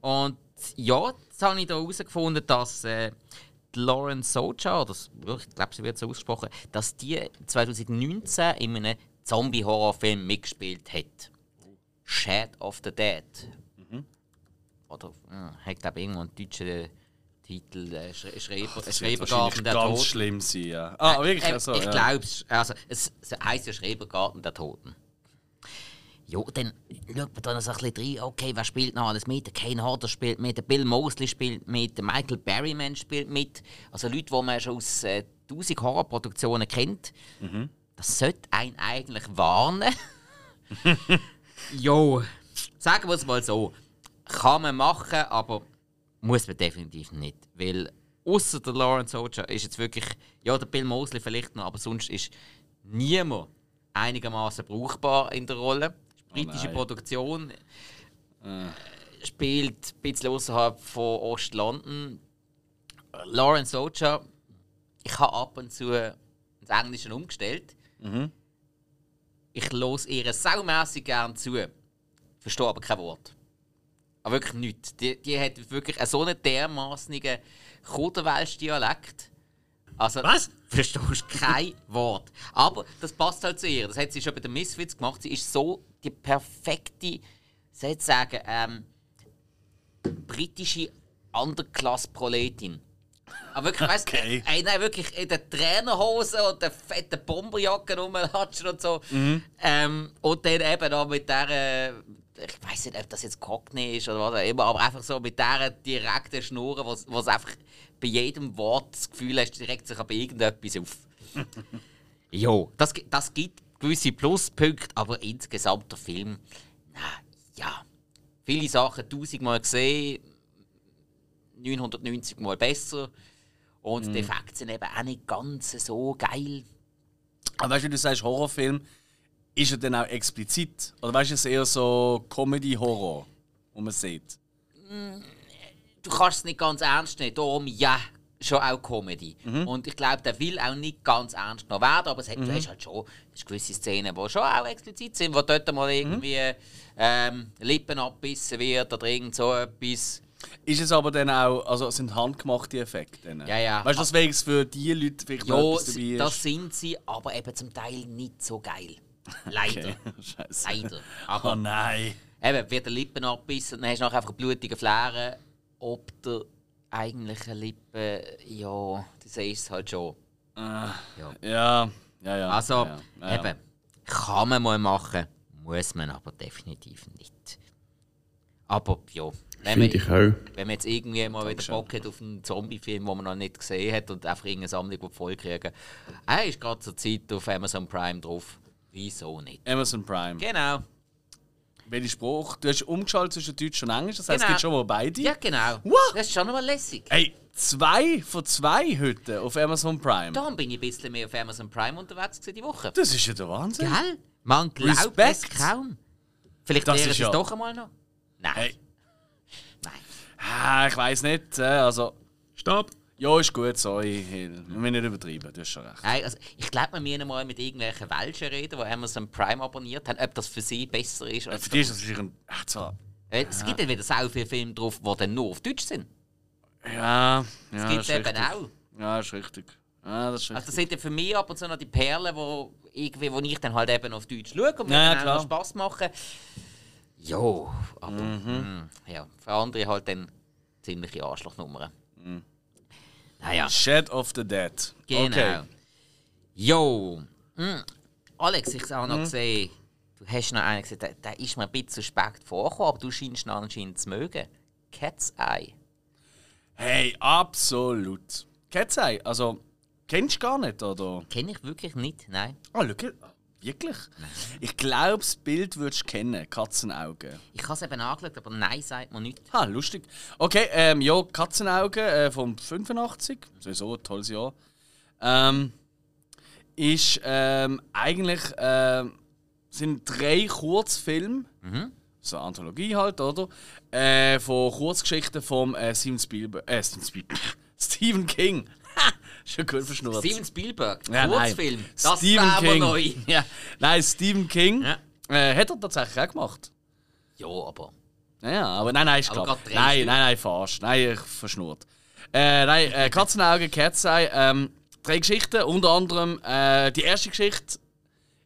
Und ja, jetzt habe ich da herausgefunden, dass äh, Lauren Socha, oder s- ja, ich glaube, sie wird so ausgesprochen, dass die 2019 in einem Zombie-Horrorfilm mitgespielt hat. Shad of the Dead. Oder ja, hat, glaube ich, irgendwo einen deutschen Titel, äh, Schre Schreiber, wird Schrebergarten wahrscheinlich der ganz Toten. schlimm sein, ja. Ah, wirklich? Äh, Also, ich ja. glaube es. Also, es es heisst ja Schrebergarten der Toten. Ja, dann schaut man da noch so ein bisschen rein. Okay, wer spielt noch alles mit? Der Kane Hodder spielt mit, der Bill Mosley spielt mit, der Michael Berryman spielt mit. Also Leute, die man schon aus äh, 1000 Horrorproduktionen kennt. Das sollte einen eigentlich warnen. jo, sagen wir es mal so. Kann man machen, aber muss man definitiv nicht. Weil außer der Lawrence Ocha ist jetzt wirklich, ja, der Bill Mosley vielleicht noch, aber sonst ist niemand einigermaßen brauchbar in der Rolle. Britische nein. Produktion äh, spielt ein bisschen außerhalb von Ost-London. Lawrence Ocha, ich habe ab und zu ins Englische umgestellt. Ich los ihr saumässig gern zu, verstehe aber kein Wort. Aber wirklich nichts. Die, die hat wirklich so einen dermaßnigen Kuderwelsch-Dialekt. Also, Was? Verstehst kein Wort. Aber das passt halt zu ihr. Das hat sie schon bei den Misfits gemacht. Sie ist so die perfekte, soll ich sagen, ähm, britische Underklass-Proletin. Aber wirklich, weißt du, Okay. ey, nein, wirklich in den Trainerhosen und den fetten Bomberjacken rumlatschen und so. Ähm, und dann eben auch mit der, ich weiß nicht, ob das jetzt Cockney ist oder was auch immer, aber einfach so mit dieser direkten Schnur, wo es einfach bei jedem Wort das Gefühl hast, direkt sich aber irgendetwas auf. jo, das, das gibt gewisse Pluspunkte, aber insgesamt der Film, na ja. Viele Sachen tausendmal gesehen, 990 Mal besser. Und die Effekte sind eben auch nicht ganz so geil. Aber weißt du, du sagst Horrorfilm, ist er dann auch explizit? Oder weißt du, es ist eher so Comedy-Horror, wo man sieht? Du kannst es nicht ganz ernst nehmen. Darum, ja, schon auch Comedy. Und ich glaube, der will auch nicht ganz ernst genommen werden, aber es hat, du hast halt schon ist gewisse Szenen, die schon auch explizit sind, wo dort mal irgendwie ähm, Lippen abbissen wird oder irgend so etwas. Ist es aber dann auch, also es sind handgemachte Effekte? Dann? Ja, ja. Weißt du, deswegen für die Leute vielleicht noch Ja, etwas dabei ist? das sind sie, aber eben zum Teil nicht so geil. Leider. Okay. Scheiße. Leider. Oh Aber nein. Eben, wird der Lippen abbissen, dann hast du nachher einfach blutige Flären. Ob der eigentliche Lippen, ja, das ist halt schon. Ja, ja, ja. Also, ja, ja, ja. eben, kann man mal machen, muss man aber definitiv nicht. Aber ja, wenn man, auch. wenn man jetzt irgendwie mal wieder. Bock hat auf einen Zombie-Film, den man noch nicht gesehen hat und einfach irgendeine Sammlung voll kriegen er ist gerade zur Zeit auf Amazon Prime drauf. Wieso nicht? Amazon Prime. Genau. Welcher Spruch? Du hast umgeschaltet zwischen Deutsch und Englisch, das heißt, es Genau. gibt schon mal beide. Ja, genau. What? Das ist schon mal lässig. Hey, zwei von zwei heute auf Amazon Prime. Darum bin ich ein bisschen mehr auf Amazon Prime unterwegs gewesen die Woche. Das ist ja der Wahnsinn. Gell? Man glaubt es kaum. Vielleicht Das wäre ist es ja- doch einmal noch. Nein. Hey. Nein. Ah, ich weiß nicht. äh, Also, Stopp! Ja, ist gut, sorry. Wir müssen nicht übertreiben, du hast schon recht. Nein, also ich glaube, wir müssen mal mit irgendwelchen Welschen reden, die Amazon Prime abonniert haben, ob das für sie besser ist. Als Für dich ist das sicher ein. Ach, zwar. Es gibt dann wieder so viele Filme drauf, die dann nur auf Deutsch sind. Ja, ja. Das gibt es eben richtig. auch. Ja, ist richtig. Ja, das ist Also richtig. das sind ja für mich ab und zu noch die Perlen, wo, irgendwie, wo ich dann halt eben auf Deutsch schaue und mir Ja, dann auch Spass machen. Jo, aber Mhm. mm, ja, für andere halt dann ziemliche Arschlochnummern. Naja. Shed of the Dead. Genau. Okay. Jo. Hm. Alex, ich habe noch Mhm. gesehen, du hast noch einen gesagt, der, der ist mir ein bisschen suspekt vorgekommen, aber du scheinst ihn anscheinend zu mögen. Cat's Eye. Hey, absolut. Cat's Eye, also, kennst du gar nicht, oder? Kenne ich wirklich nicht, nein. Ah, schau, wirklich? Ich glaube, das Bild würdest du kennen, Katzenaugen. Ich habe es eben angeschaut, aber nein, sagt man nicht. Ha, lustig. Okay, ähm, ja, Katzenaugen äh, vom 85, sowieso ein tolles Jahr. Ähm, ist ähm, eigentlich ähm, sind drei Kurzfilme, so eine Anthologie halt, oder? Äh, von Kurzgeschichten von äh, Steven Spielberg, äh, Steven, Spielberg, Stephen King. Schon gut verschnurrt. Steven Spielberg, Ja, nein. Kurzfilm. Das Stephen King. neu. Ja. Nein, Stephen King Ja. äh, hat er tatsächlich auch gemacht. Ja, aber. Ja, aber nein, nein, ist klar. Nein, nein, nein, fast. Nein, ich verschnurrt. Äh, nein, äh, Katzenauge, Cat's Eye, ähm, drei Geschichten. Unter anderem äh, die erste Geschichte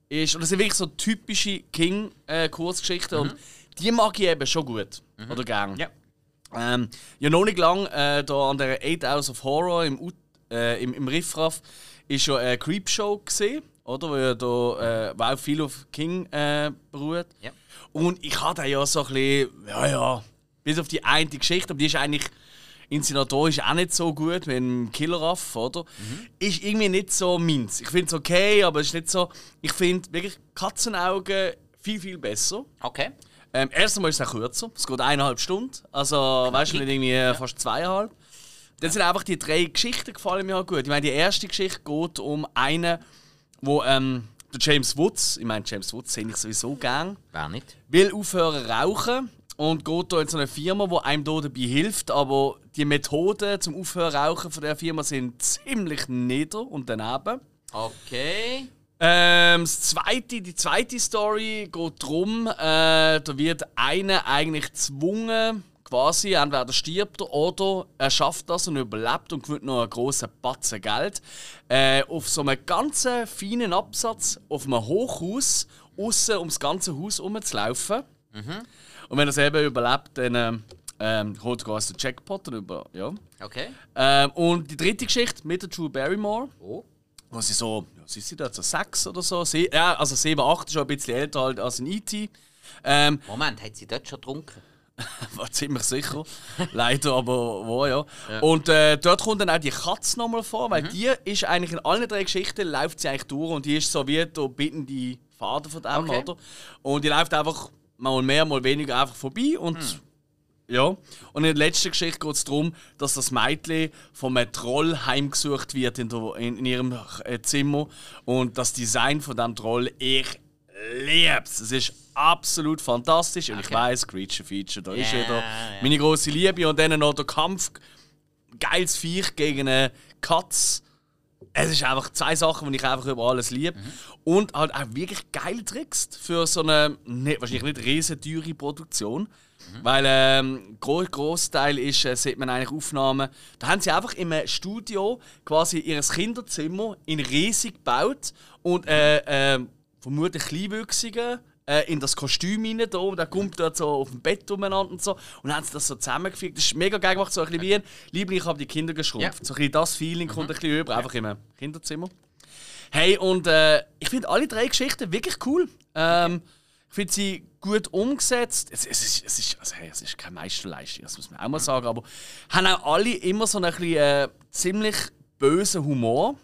ist, und das sind wirklich so typische King-Kurzgeschichten und die mag ich eben schon gut. Oder gern. Ja. Ähm, ja, noch nicht lang äh, da an der 8 Hours of Horror im, äh, im, im Riffraff ist ja eine Creepshow gesehen, oder? Wo ja da, äh, wo auch viel auf King äh, beruht. Ja. Und ich hatte ja so ein bisschen, ja, ja, bis auf die eine Geschichte, aber die ist eigentlich inszenatorisch auch nicht so gut mit dem Killer-Raff, oder? Ist irgendwie nicht so meins. Ich finde es okay, aber es ist nicht so. Ich finde wirklich Katzenaugen viel, viel besser. Okay. Ähm, erst einmal ist es auch kürzer. Es geht eineinhalb Stunden. Also, weißt du, nicht irgendwie äh, fast zweieinhalb. Dann sind einfach die drei Geschichten gefallen mir halt gut. Ich meine, die erste Geschichte geht um einen, wo ähm, der James Woods, ich meine, James Woods sehe ich sowieso gern, Wer nicht? will aufhören rauchen und geht da in so eine Firma, wo einem da dabei hilft, aber die Methoden zum Aufhören rauchen von der Firma sind ziemlich nieder und daneben. Okay. Ähm, das zweite, die zweite Story geht darum, äh, da wird einer eigentlich gezwungen, quasi, entweder stirbt er oder er schafft das und überlebt und gewinnt noch einen grossen Batzen Geld, äh, auf so einem ganz feinen Absatz auf einem Hochhaus, außen ums ganze Haus herumzulaufen. Und wenn er selber überlebt, dann ähm, ähm, holt er quasi den Jackpot. Über, ja. Okay. ähm, und die dritte Geschichte mit der Drew Barrymore Oh. wo sie so, ja, sie sind jetzt so sechs oder so. Sie, ja, also sieben, acht ist schon ein bisschen älter halt als ein E.T. Ähm, Moment, hat sie dort schon getrunken? war ziemlich sicher. Leider, aber wo, ja. Und äh, dort kommt dann auch die Katze nochmal vor, weil die ist eigentlich in allen drei Geschichten läuft sie eigentlich durch und die ist so wie der bittende Vater von dem, Okay. oder? Und die läuft einfach mal mehr, mal weniger einfach vorbei und ja. Und in der letzten Geschichte geht es darum, dass das Mädchen von einem Troll heimgesucht wird in, der, in, in ihrem äh, Zimmer. Und das Design von dem Troll, ich lieb's. Es ist absolut fantastisch. Und ich Okay. weiß, Creature Feature, da ist Ja, wieder meine große Liebe. Und dann noch der Kampf, geiles Viech gegen eine Katz. Es ist einfach zwei Sachen, die ich einfach über alles liebe. Und halt auch wirklich geile Tricks für so eine, ne, wahrscheinlich nicht riesen teure Produktion. Weil ähm, gro Großteil ist, äh, sieht man eigentlich Aufnahmen. Da haben sie einfach im äh, Studio quasi ihr Kinderzimmer in riesig gebaut und äh, äh, vermutlich Kleinwüchsige äh, in das Kostüm rein, da, und der kommt dort so auf dem Bett umeinander und so. Und dann haben sie das so zusammengefügt. Das ist mega geil gemacht, so ein bisschen wie ein Liebling, ich habe die Kinder geschrumpft. Ja. So ein bisschen das Feeling kommt ein bisschen über, einfach im Kinderzimmer. Hey, und äh, ich finde alle drei Geschichten wirklich cool. Ähm, ich finde sie gut umgesetzt. Es, es, ist, es, ist, also, hey, es ist keine Meisterleistung, das muss man auch mal sagen, aber haben auch alle immer so einen bisschen, äh, ziemlich bösen Humor.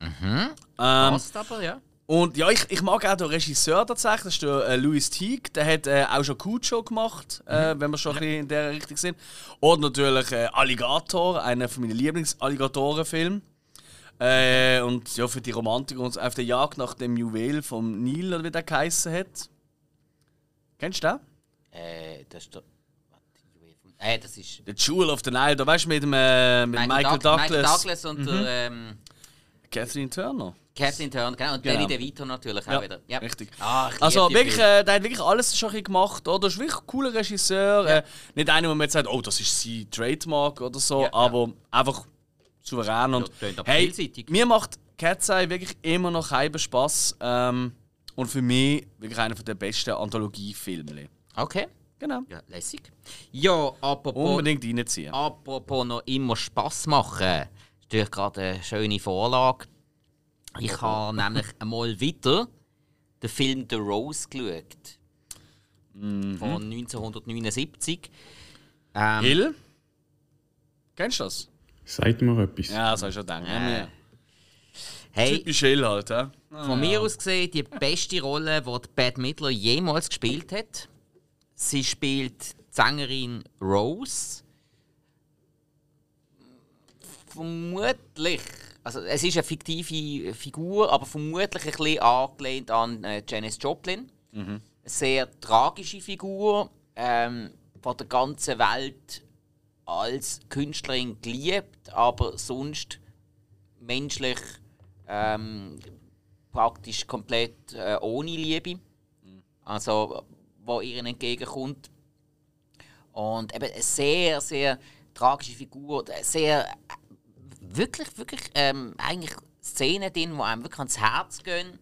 Ähm, Passt aber, ja. Und ja, ich, ich mag auch den Regisseur tatsächlich, das ist der äh, Louis Teague, der hat äh, auch schon Cujo gemacht, äh, wenn wir schon ein bisschen in der Richtung sind. Und natürlich äh, Alligator, einer von meinen Lieblings-Alligatoren-Filmen. Äh, und ja, für die Romantiker und auf der Jagd nach dem Juwel vom Nil, oder wie der geheißen hat. Kennst du den? Äh, das ist der. Äh, das ist. The Jewel of the Nile, da weißt du mit, dem, äh, mit Michael, Doug- Douglas, Michael Douglas und der, ähm, Catherine Turner. Kathleen Turner, genau. Und Genau. Danny DeVito natürlich auch wieder. Ja. Richtig. Ah, ich Also wirklich, äh, der hat wirklich alles schon gemacht, oder? ist wirklich ein cooler Regisseur. Äh, nicht einer, wo man jetzt sagt, oh, das ist sein Trademark oder so, Ja, ja. aber einfach souverän. Und Ja, hey, mir macht Cat's Eye wirklich immer noch halben Spass. Ähm, und für mich wirklich einer der besten Anthologiefilme. Okay. Genau. Ja, lässig. Ja, apropos, Unbedingt reinziehen. apropos noch immer Spass machen. Das ist natürlich gerade eine schöne Vorlage. Ich habe nämlich einmal wieder den Film The Rose geschaut. Mhm. Von 1979. Ähm, Hill? Kennst du das? Sagt mir etwas. Ja, das habe ich schon gedacht. Äh, hey, Typisch Hill halt, ja. Von mir aus gesehen die beste Rolle, die die Bette Midler jemals gespielt hat. Sie spielt die Sängerin Rose. Vermutlich, also es ist eine fiktive Figur, aber vermutlich ein bisschen angelehnt an äh, Janis Joplin. Eine sehr tragische Figur, ähm, von der ganzen Welt als Künstlerin geliebt, aber sonst menschlich, ähm, praktisch komplett äh, ohne Liebe. Also, wo ihr entgegenkommt. Und eben eine sehr, sehr tragische Figur, sehr, wirklich, wirklich, ähm, eigentlich Szenen drin, die einem wirklich ans Herz gehen.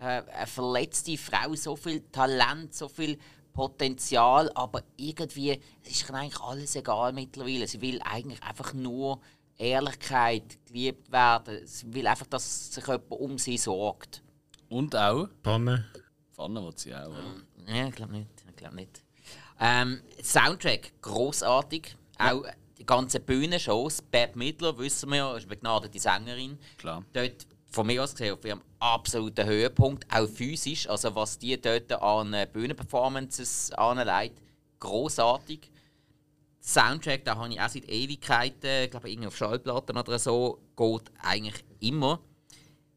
Äh, eine verletzte Frau, so viel Talent, so viel Potenzial, aber irgendwie es ist ihr eigentlich alles egal mittlerweile. Sie will eigentlich einfach nur Ehrlichkeit, geliebt werden. Sie will einfach, dass sich jemand um sie sorgt. Und auch, Pfanne. Pfanne will sie auch, oder? Ja, ich glaube nicht. Ich glaub nicht. Ähm, Soundtrack, großartig. Auch die ganzen Bühnenshows. Bette Midler, wissen wir ja, ist eine begnadete Sängerin. Klar. Dort, von mir aus gesehen, auf ihrem absoluten Höhepunkt, auch physisch. Also, was die dort an äh, Bühnenperformances anlegt, großartig. Soundtrack, da habe ich auch seit Ewigkeiten, ich glaube, irgendwie auf Schallplatten oder so, geht eigentlich immer.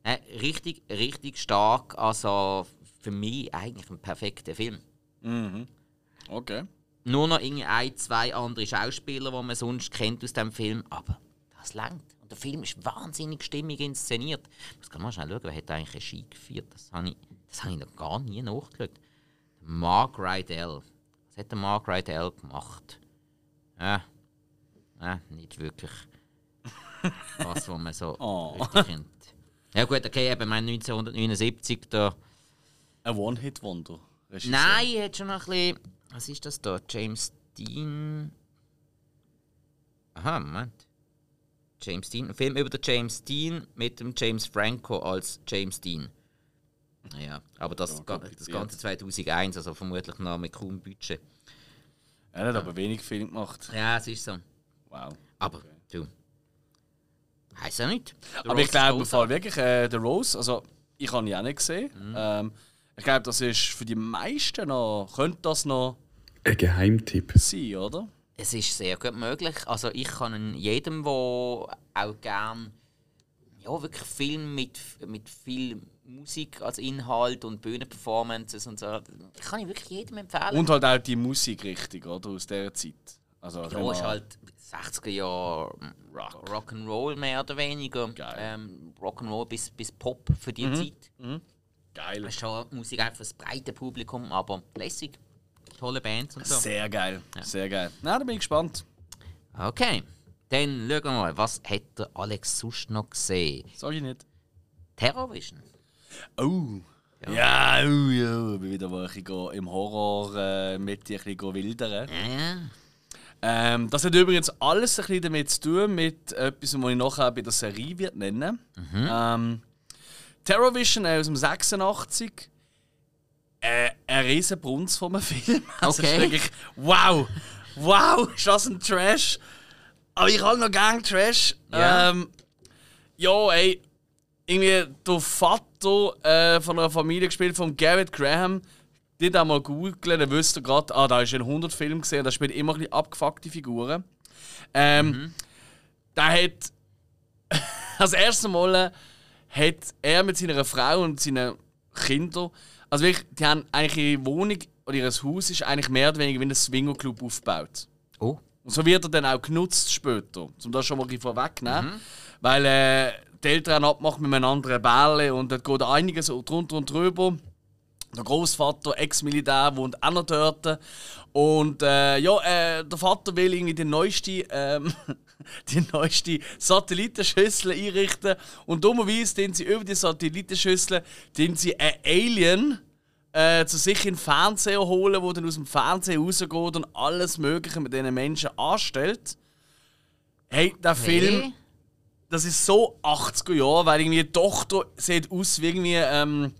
Äh, richtig, richtig stark. Also, für mich eigentlich ein perfekter Film. Okay. Nur noch irgendwie ein, zwei andere Schauspieler, die man sonst kennt aus dem Film, aber das langt. Und der Film ist wahnsinnig stimmig inszeniert. Ich muss gerade mal schnell schauen, wer hat eigentlich Regie geführt? Das habe ich, das habe ich noch gar nie nachgeschaut. Mark Rydell. Was hat der Mark Rydell gemacht? Ja, ja nicht wirklich. Was, wo man so Oh. kennt. Ja gut, okay, eben mein 1979, da... Ein One-Hit-Wonder. Nein, er hat schon noch ein bisschen. Was ist das da? James Dean. Aha, Moment. James Dean. Ein Film über den James Dean mit dem James Franco als James Dean. Ja, aber das, ga- das. Ganze 2001, also vermutlich noch mit kaum Budget. Er hat aber wenig Film gemacht. Ja, es ist so. Wow. Aber, du. Heißt ja nicht. Der Aber Rose ich glaube im ist Fall wirklich, äh, der Rose, also ich habe ihn auch nicht gesehen. Mhm. Ähm, ich glaube, das ist für die meisten noch, könnte das noch Ein Geheimtipp. sein, oder? Es ist sehr gut möglich. Also ich kann jedem, der auch gern ja, wirklich Film mit, mit viel Musik als Inhalt und Bühnenperformances und so, kann ich wirklich jedem empfehlen. Und halt auch die Musik richtig, oder? Aus dieser Zeit. Also, ja, ist halt 60er Jahre Rock. Rock'n'Roll mehr oder weniger. Geil. Ähm, Rock'n'Roll bis, bis Pop für die Zeit. geil. Das ist schon Musik einfach für das breite Publikum, aber lässig. Tolle Bands und so. Sehr geil. Sehr geil. Na, da bin ich gespannt. Okay, dann schauen wir mal, was hat der Alex sonst noch gesehen? Sag ich nicht. Terrorvision. Oh. Ja, oh, ja. Ich bin wieder mal ein bisschen im Horror äh, mit dir ein bisschen wildern. Ja, Ähm, das hat übrigens alles ein bisschen damit zu tun, mit etwas, was ich nachher bei der Serie wird nennen ähm, Terrorvision äh, aus dem 86. Äh, ein riesen Brunz von einem Film. Also Okay. ist wirklich, wow! Wow, ist das ein Trash? Aber ich habe noch gerne Trash. Ja. Ähm, ja, ey. Irgendwie der Vater äh, von einer Familie gespielt von Garrett Graham. Da mal googeln, dann wisst ihr gerade, ah, da ist ein 100-Film gesehen, da spielt immer ein bisschen abgefuckte Figuren. Ähm, Der hat. das erste Mal hat er mit seiner Frau und seinen Kindern. Also wirklich, die haben eigentlich ihre Wohnung oder ihr Haus ist eigentlich mehr oder weniger wie ein Swingerclub aufgebaut. Oh, Und so wird er dann auch genutzt später, um das schon mal ein bisschen vorwegzunehmen. Weil äh, die Eltern abmachen mit einem anderen Bälle und dort geht einiges so drunter und drüber. Der Großvater, Ex-Militär, wohnt auch noch dort. Und äh, ja, äh, der Vater will irgendwie die neueste, ähm, die neueste Satellitenschüssel einrichten. Und dummerweise den sie über die Satellitenschüssel den sie ein Alien äh, zu sich in den Fernseher holen, wo dann aus dem Fernseher rausgeht und alles Mögliche mit diesen Menschen anstellt. Hey, der Film, das ist so 80er Jahre, weil irgendwie die Tochter sieht aus wie irgendwie ähm,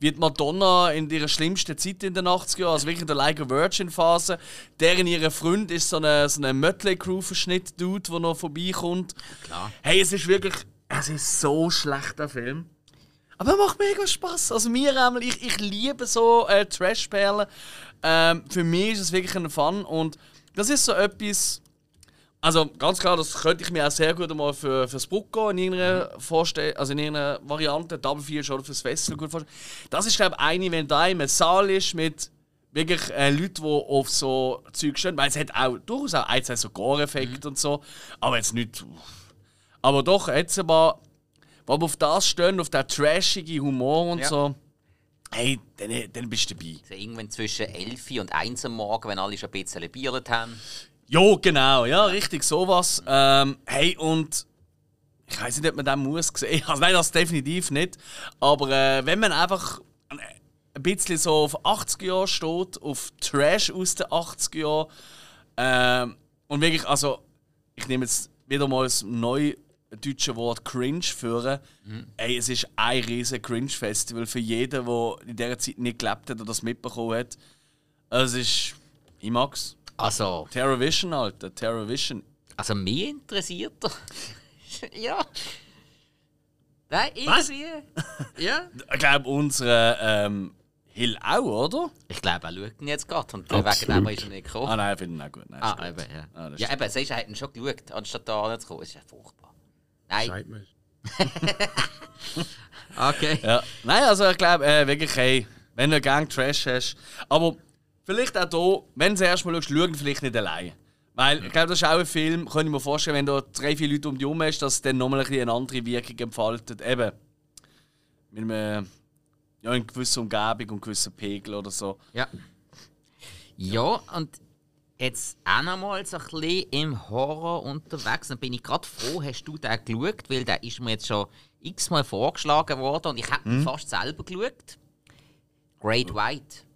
wie die Madonna in ihrer schlimmsten Zeit in den 80er Jahren, also wirklich in der Like a Virgin Phase. Deren ihre Freund ist so ein so eine Mötley Crew Verschnitt Dude, der noch vorbeikommt. klar. Hey, es ist wirklich, es ist so schlecht der Film. Aber er macht mega Spaß. Also mir einmal, ich, ich liebe so äh, Trash-Perlen. Ähm, für mich ist es wirklich ein Fun und das ist so etwas. Also ganz klar, das könnte ich mir auch sehr gut mal für, fürs Brucko in irgendeiner Vorstell also in irgendeiner Variante, Double Feature oder fürs Festival gut vorstellen. Das ist glaube ich eine, wenn da im Saal ist mit wirklich äh, Leuten, die auf so Zeug stehen, weil es hat auch durchaus auch ein, zwei so Gore-Effekte und so, aber jetzt nicht. Aber doch, jetzt aber die aber auf das stehen, auf den trashige Humor und Ja. so, hey, dann, dann bist du dabei. Also irgendwann zwischen 11 und 1 am Morgen, wenn alle schon ein bisschen biert haben. Jo, genau, ja, richtig, sowas. Ähm, hey, und ich weiß nicht, ob man den muss sehen. Also nein, das definitiv nicht. Aber äh, wenn man einfach ein bisschen so auf 80 Jahre steht, auf Trash aus den 80 Jahren, ähm, und wirklich, also, ich nehme jetzt wieder mal das neue deutsche Wort cringe führen. Ey, es ist ein riesen Cringe-Festival für jeden, der in dieser Zeit nicht gelebt hat oder das mitbekommen hat. Es ist. Ich mag's. Also, Terrorvision, Alter. Terrorvision. also mich interessiert er. ja. Nein, Was? irgendwie. ja. Ich glaube, unsere ähm, Hill auch, oder? Ich glaube, er schaut ihn jetzt gerade und äh, wegen Absolut. dem ist er nicht gekommen. Ah nein, ich finde ihn auch gut. Nein, Ah, gut. eben, ja. Ah, ja, eben, siehst du, er hat ihn schon geschaut, anstatt da anzukommen. Das ist ja furchtbar. Nein. Scheint mir. Okay. Ja. Nein, also ich glaube, äh, wirklich, hey, wenn du gerne Trash hast. Aber vielleicht auch hier, wenn du erstmal schaust, schau ihn vielleicht nicht allein. Weil ich glaube, das ist auch ein Film, kann ich mir vorstellen, wenn du drei, vier Leute um dich herum hast, dass es dann nochmal ein eine andere Wirkung entfaltet. Eben. Mit einem, ja, in gewisser Umgebung und gewissen Pegel oder so. Ja. Ja, und jetzt auch noch mal so ein bisschen im Horror unterwegs. Dann bin ich gerade froh, hast du den geschaut, weil der ist mir jetzt schon x-mal vorgeschlagen worden und ich habe ihn fast selber geschaut. Great White.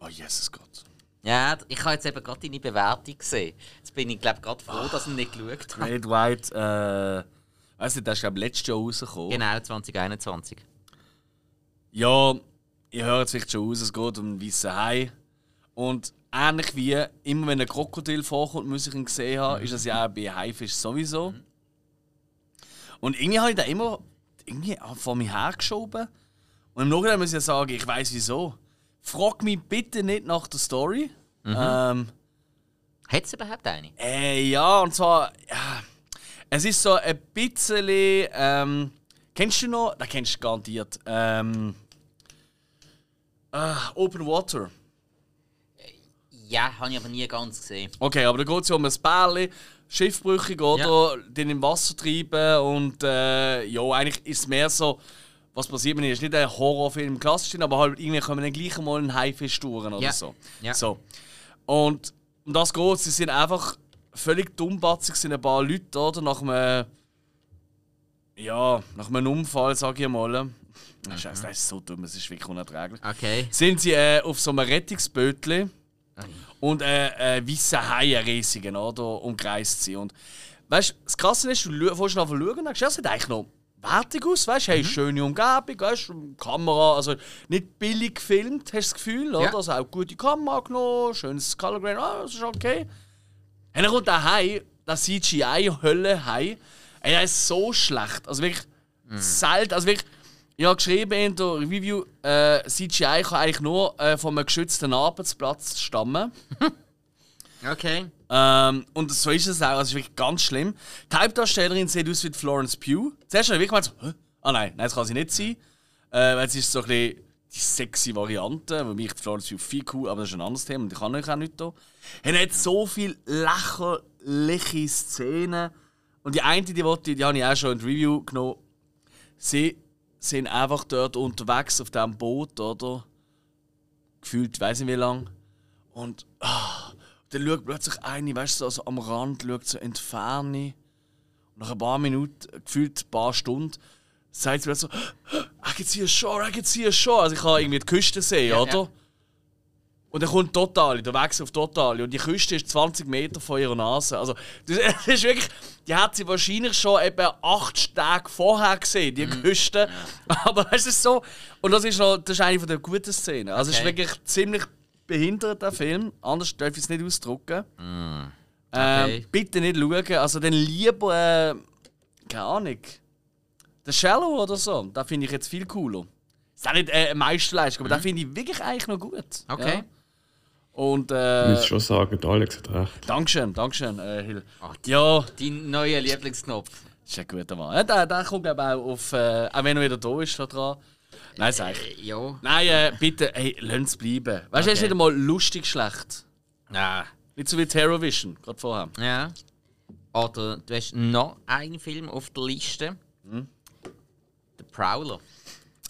Oh, Jesus Gott. Ja, ich habe jetzt eben gerade deine Bewertung gesehen. Jetzt bin ich, glaube gerade froh, dass ich nicht geschaut habe. Great White, äh, du, der ist, glaube ich, letztes Jahr rausgekommen. Genau, 2021. Ja, ihr hört es vielleicht schon aus, es geht um einen weißen Hai. Und ähnlich wie immer, wenn ein Krokodil vorkommt, muss ich ihn gesehen haben, ist das ja auch bei Haifisch sowieso. Und irgendwie habe ich den immer irgendwie vor mir hergeschoben. Und im Nachhinein muss ich ja sagen, ich weiß wieso. Frag mich bitte nicht nach der Story. Ähm, Hat es überhaupt eine? äh, ja, und zwar, ja, es ist so ein bisschen, ähm, kennst du noch, da kennst du garantiert, ähm, äh, Open Water. Ja, habe ich aber nie ganz gesehen. Okay, aber da geht es ja um ein Bärli, schiffbrüchig, oder? Den im Wasser treiben und, äh, ja, eigentlich ist es mehr so, was passiert, man ist nicht ein Horrorfilm im klassischen, aber halt irgendwie können wir dann gleich mal einen Haifisch touren oder Ja. so. Ja. So. Und um das geht sie sind einfach völlig dummbatzig, sind ein paar Leute, oder? Nach einem, ja, nach einem Unfall, sag ich mal. Scheiße, das ist so dumm, es ist wirklich unerträglich. Okay. Sind sie äh, auf so einem Rettungsbötli und äh, äh, weiße Haie riesigen, oder? Umkreist sie. Und weißt du, das Krasse ist, du fährst nach schauen und denkst, ja, es sieht eigentlich noch wertig aus, weißt du, hey, schöne Umgebung, weißt du, Kamera, also nicht billig gefilmt, hast du das Gefühl, oder? Ja. Also auch gute Kamera genommen, schönes Color Grade, ah, das ist okay. Und dann kommt der Hai, der CGI-Hölle-Hai, ey, der ist so schlecht, also wirklich selten, also wirklich, ich habe geschrieben in der Review, äh, CGI kann eigentlich nur äh, von einem geschützten Arbeitsplatz stammen. Okay. Ähm, und so ist es auch. Also, ist wirklich ganz schlimm. Die Hauptdarstellerin sieht aus wie Florence Pugh. Zuerst habe ich wirklich gemeint, ah nein, nein, das kann sie nicht sein. Äh, weil sie ist so ein bisschen die sexy Variante, wobei ich die Florence Pugh viel cool, aber das ist ein anderes Thema und ich kann euch auch nicht da. Er hat so viele lächerliche Szenen. Und die eine, die, wollte, die habe ich auch schon in die Review genommen. Sie sind einfach dort unterwegs auf diesem Boot, oder? Gefühlt, weiß nicht wie lang. Und ah, dann schaut plötzlich eine, weißt du, so, so am Rand, schaut so in die Ferne. Und nach ein paar Minuten, gefühlt ein paar Stunden, sagt sie plötzlich so: I can see a shore, I can see a shore. Also ich kann irgendwie die Küste sehen, Ja, oder? ja. Und dann kommt Totali, der Wechsel auf Totali. Und die Küste ist 20 Meter von ihrer Nase. Also, das das ist wirklich. Die hat sie wahrscheinlich schon etwa acht Tage vorher gesehen, die Mhm. Küste. Aber es ist so. Und das ist, noch, das ist eine der guten Szenen. Also, es ist Okay. wirklich ziemlich behindert, der Film. Anders darf ich es nicht ausdrücken. Mhm. Okay. Ähm, bitte nicht schauen. Also, dann lieber. Äh, keine Ahnung. Der Shallow oder so. Da finde ich jetzt viel cooler. Ist auch nicht äh, eine Meisterleistung, aber den finde ich wirklich eigentlich noch gut. Mhm. Okay. Ja. Und Ich äh, muss schon sagen, Alex hat recht. Dankeschön, Dankeschön, äh, Hill. Ah, Ja, Dein neuer Lieblingsknopf. ist ein guter Mann. Ja, der, der kommt glaube ich auch auf, äh, auch wenn er wieder da ist, da dran. Nein, sag ich. Äh, ja. Nein, äh, bitte, hey, lass es bleiben. Weißt du, er ist Okay. nicht einmal lustig schlecht. Ja. Nicht so wie Terrorvision, gerade vorher. Ja. Oder du hast noch einen Film auf der Liste. Prowler.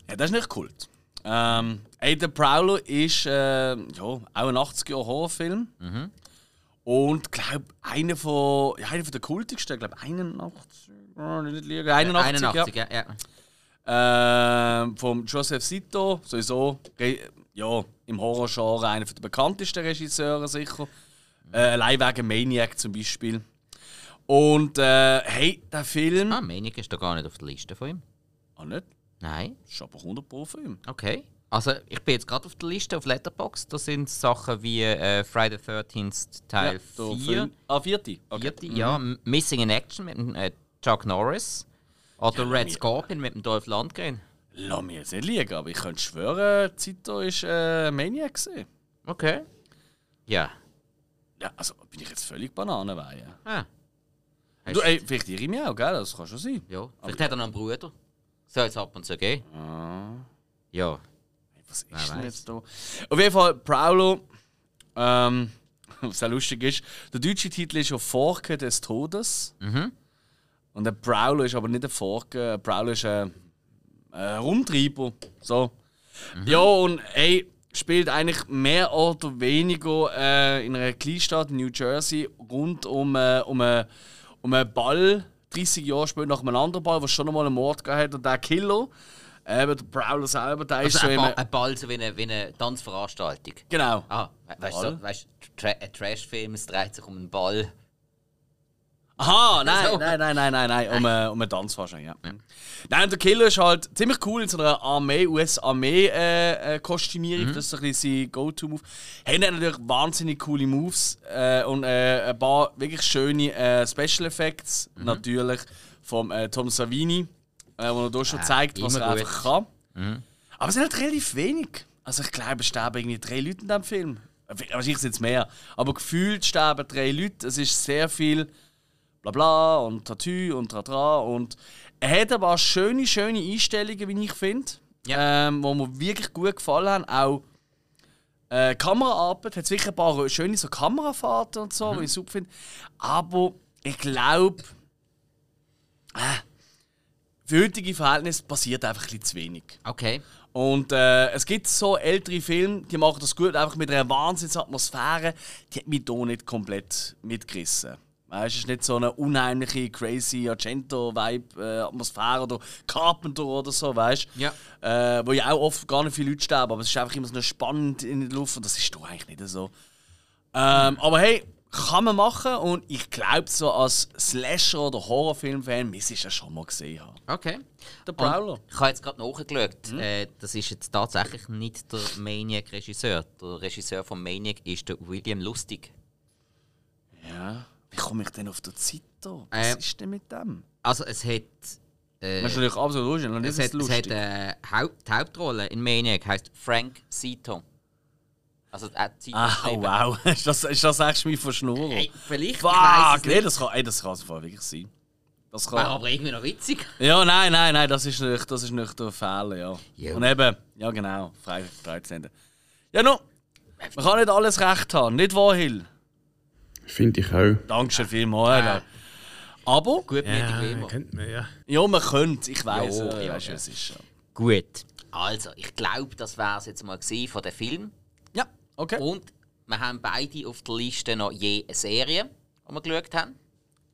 Ja, das ist nicht Kult. Ähm, ey, der Prowler ist äh, ja, auch ein 80er-Horrorfilm. Und glaube einer von, ja, einer von der kultigsten, ich glaube 81, oh, nicht liegen, 81, 81, ja. ja. Ja. Ähm, vom Joseph Sito, sowieso ja, im Horrorgenre einer der bekanntesten Regisseure sicher. Äh, allein wegen Maniac zum Beispiel. Und äh, hey, der Film. Ah, Maniac ist da gar nicht auf der Liste von ihm. Ah, nicht? Nein. Das ist aber 100 Pro Film. Okay. Also, ich bin jetzt gerade auf der Liste auf Letterboxd. Da sind Sachen wie äh, Friday the 13th Teil der 4. Film- Ah, vierte. Okay. Vierte, ja. M- Missing in Action mit äh, Chuck Norris. Oder Ja, Red Scorpion mit dem Dolph Lundgren. Lass mich jetzt nicht liegen, aber ich könnte schwören, Zito ist äh, Maniac gesehen. Okay. Ja. Ja, also bin ich jetzt völlig Bananenweihe. Ah. Du, ey, vielleicht irre ich mich auch, gell? Das kann schon sein. Ja. Vielleicht hat er noch einen Bruder. Soll es ab und zu gehen? Ja. Was ist Wer denn weiß. jetzt da? Auf jeden Fall, Prowlo, ähm, was auch lustig ist, der deutsche Titel ist ja Forke des Todes. Mhm. Und der Prowlo ist aber nicht ein Forke, ein Prowlo ist ein, ein Rumtreiber. So. Mhm. Ja, und ey, spielt eigentlich mehr oder weniger äh, in einer Kleinstadt in New Jersey rund um, äh, um, äh, um einen Ball. 30 Jahre später nach einem anderen Ball, was schon einmal einen Mord gegeben hat. Und der Killer, eben der Prowler selber, der ist Also so ein, in ba ein Ball so wie eine, wie eine Tanzveranstaltung. Genau. Ah, we- weißt du, so, weißt, tra ein Trashfilm, es dreht sich um einen Ball. Aha, nein, So. nein, nein, nein, nein, nein, um, äh, um einen Tanz wahrscheinlich, ja. Nein, und der Killer ist halt ziemlich cool in so einer Armee, US-Armee äh, äh, Kostümierung, das ist so ein bisschen sein Go-To-Move. Haben natürlich wahnsinnig coole Moves äh, und äh, ein paar wirklich schöne äh, Special Effects, natürlich, vom Tom Savini, äh, wo er da schon zeigt, was er gut. einfach kann. Aber es sind halt relativ wenig. Also ich glaube, es sterben irgendwie drei Leute in diesem Film. Wahrscheinlich sind es mehr. Aber gefühlt sterben drei Leute. Es ist sehr viel bla bla und Tattoo und Tratra und er hat aber auch schöne, schöne Einstellungen, wie ich finde, Ja. ähm, wo mir wirklich gut gefallen haben. Auch äh, Kameraarbeit, hat sicher ein paar schöne so Kamerafahrten und so, die ich super finde. Aber ich glaube, äh, für heutige Verhältnisse passiert einfach ein bisschen zu wenig. Okay. Und äh, es gibt so ältere Filme, die machen das gut, einfach mit einer Wahnsinnsatmosphäre. Die hat mich hier nicht komplett mitgerissen. Weißt, es ist nicht so eine unheimliche, crazy Argento-Vibe-Atmosphäre oder Carpenter oder so, weißt Ja. Äh, wo ja auch oft gar nicht viele Leute sterben, aber es ist einfach immer so eine spannend in der Luft und das ist doch eigentlich nicht so. Ähm, aber hey, kann man machen und ich glaube, so als Slasher- oder Horrorfilm-Fan müsste ich das schon mal gesehen haben. Okay. Der Prowler. Und ich habe jetzt gerade nachgeschaut. Äh, das ist jetzt tatsächlich nicht der Maniac-Regisseur. Der Regisseur von Maniac ist der William Lustig. Ja. Wie komme ich denn auf der Zeit da? Äh, Was ist denn mit dem? Also es hat... Äh, Das ist natürlich absolut lustig. und es hat, es hat lustig. äh, Haupt, die Hauptrolle in Maniac heißt Frank Zito. Also äh, Zito Ah, geschrieben. wow. ist, das, ist das echt mich verschnurren? Hey, vielleicht, ich Fuck! es Nee, nicht. das kann, ey, das kann es wirklich sein. Das kann. Wäre aber irgendwie noch witzig. Ja, nein, nein, nein, das ist nicht, das ist nicht der Fehler, ja. Ja. Und eben, ja genau, Freitag 13. Ja, no, man kann nicht alles recht haben, nicht wahr, Hill? Finde ich auch. Dankeschön vielmals. Ja. Aber, Gutmütig wie immer. kennt man, ja. ja, man könnte, ich weiß, Ja, ja, ja. es ist ja. Gut. Also, ich glaube, das wäre es jetzt mal von dem Film. Ja, okay. Und wir haben beide auf der Liste noch je eine Serie, die wir geschaut haben.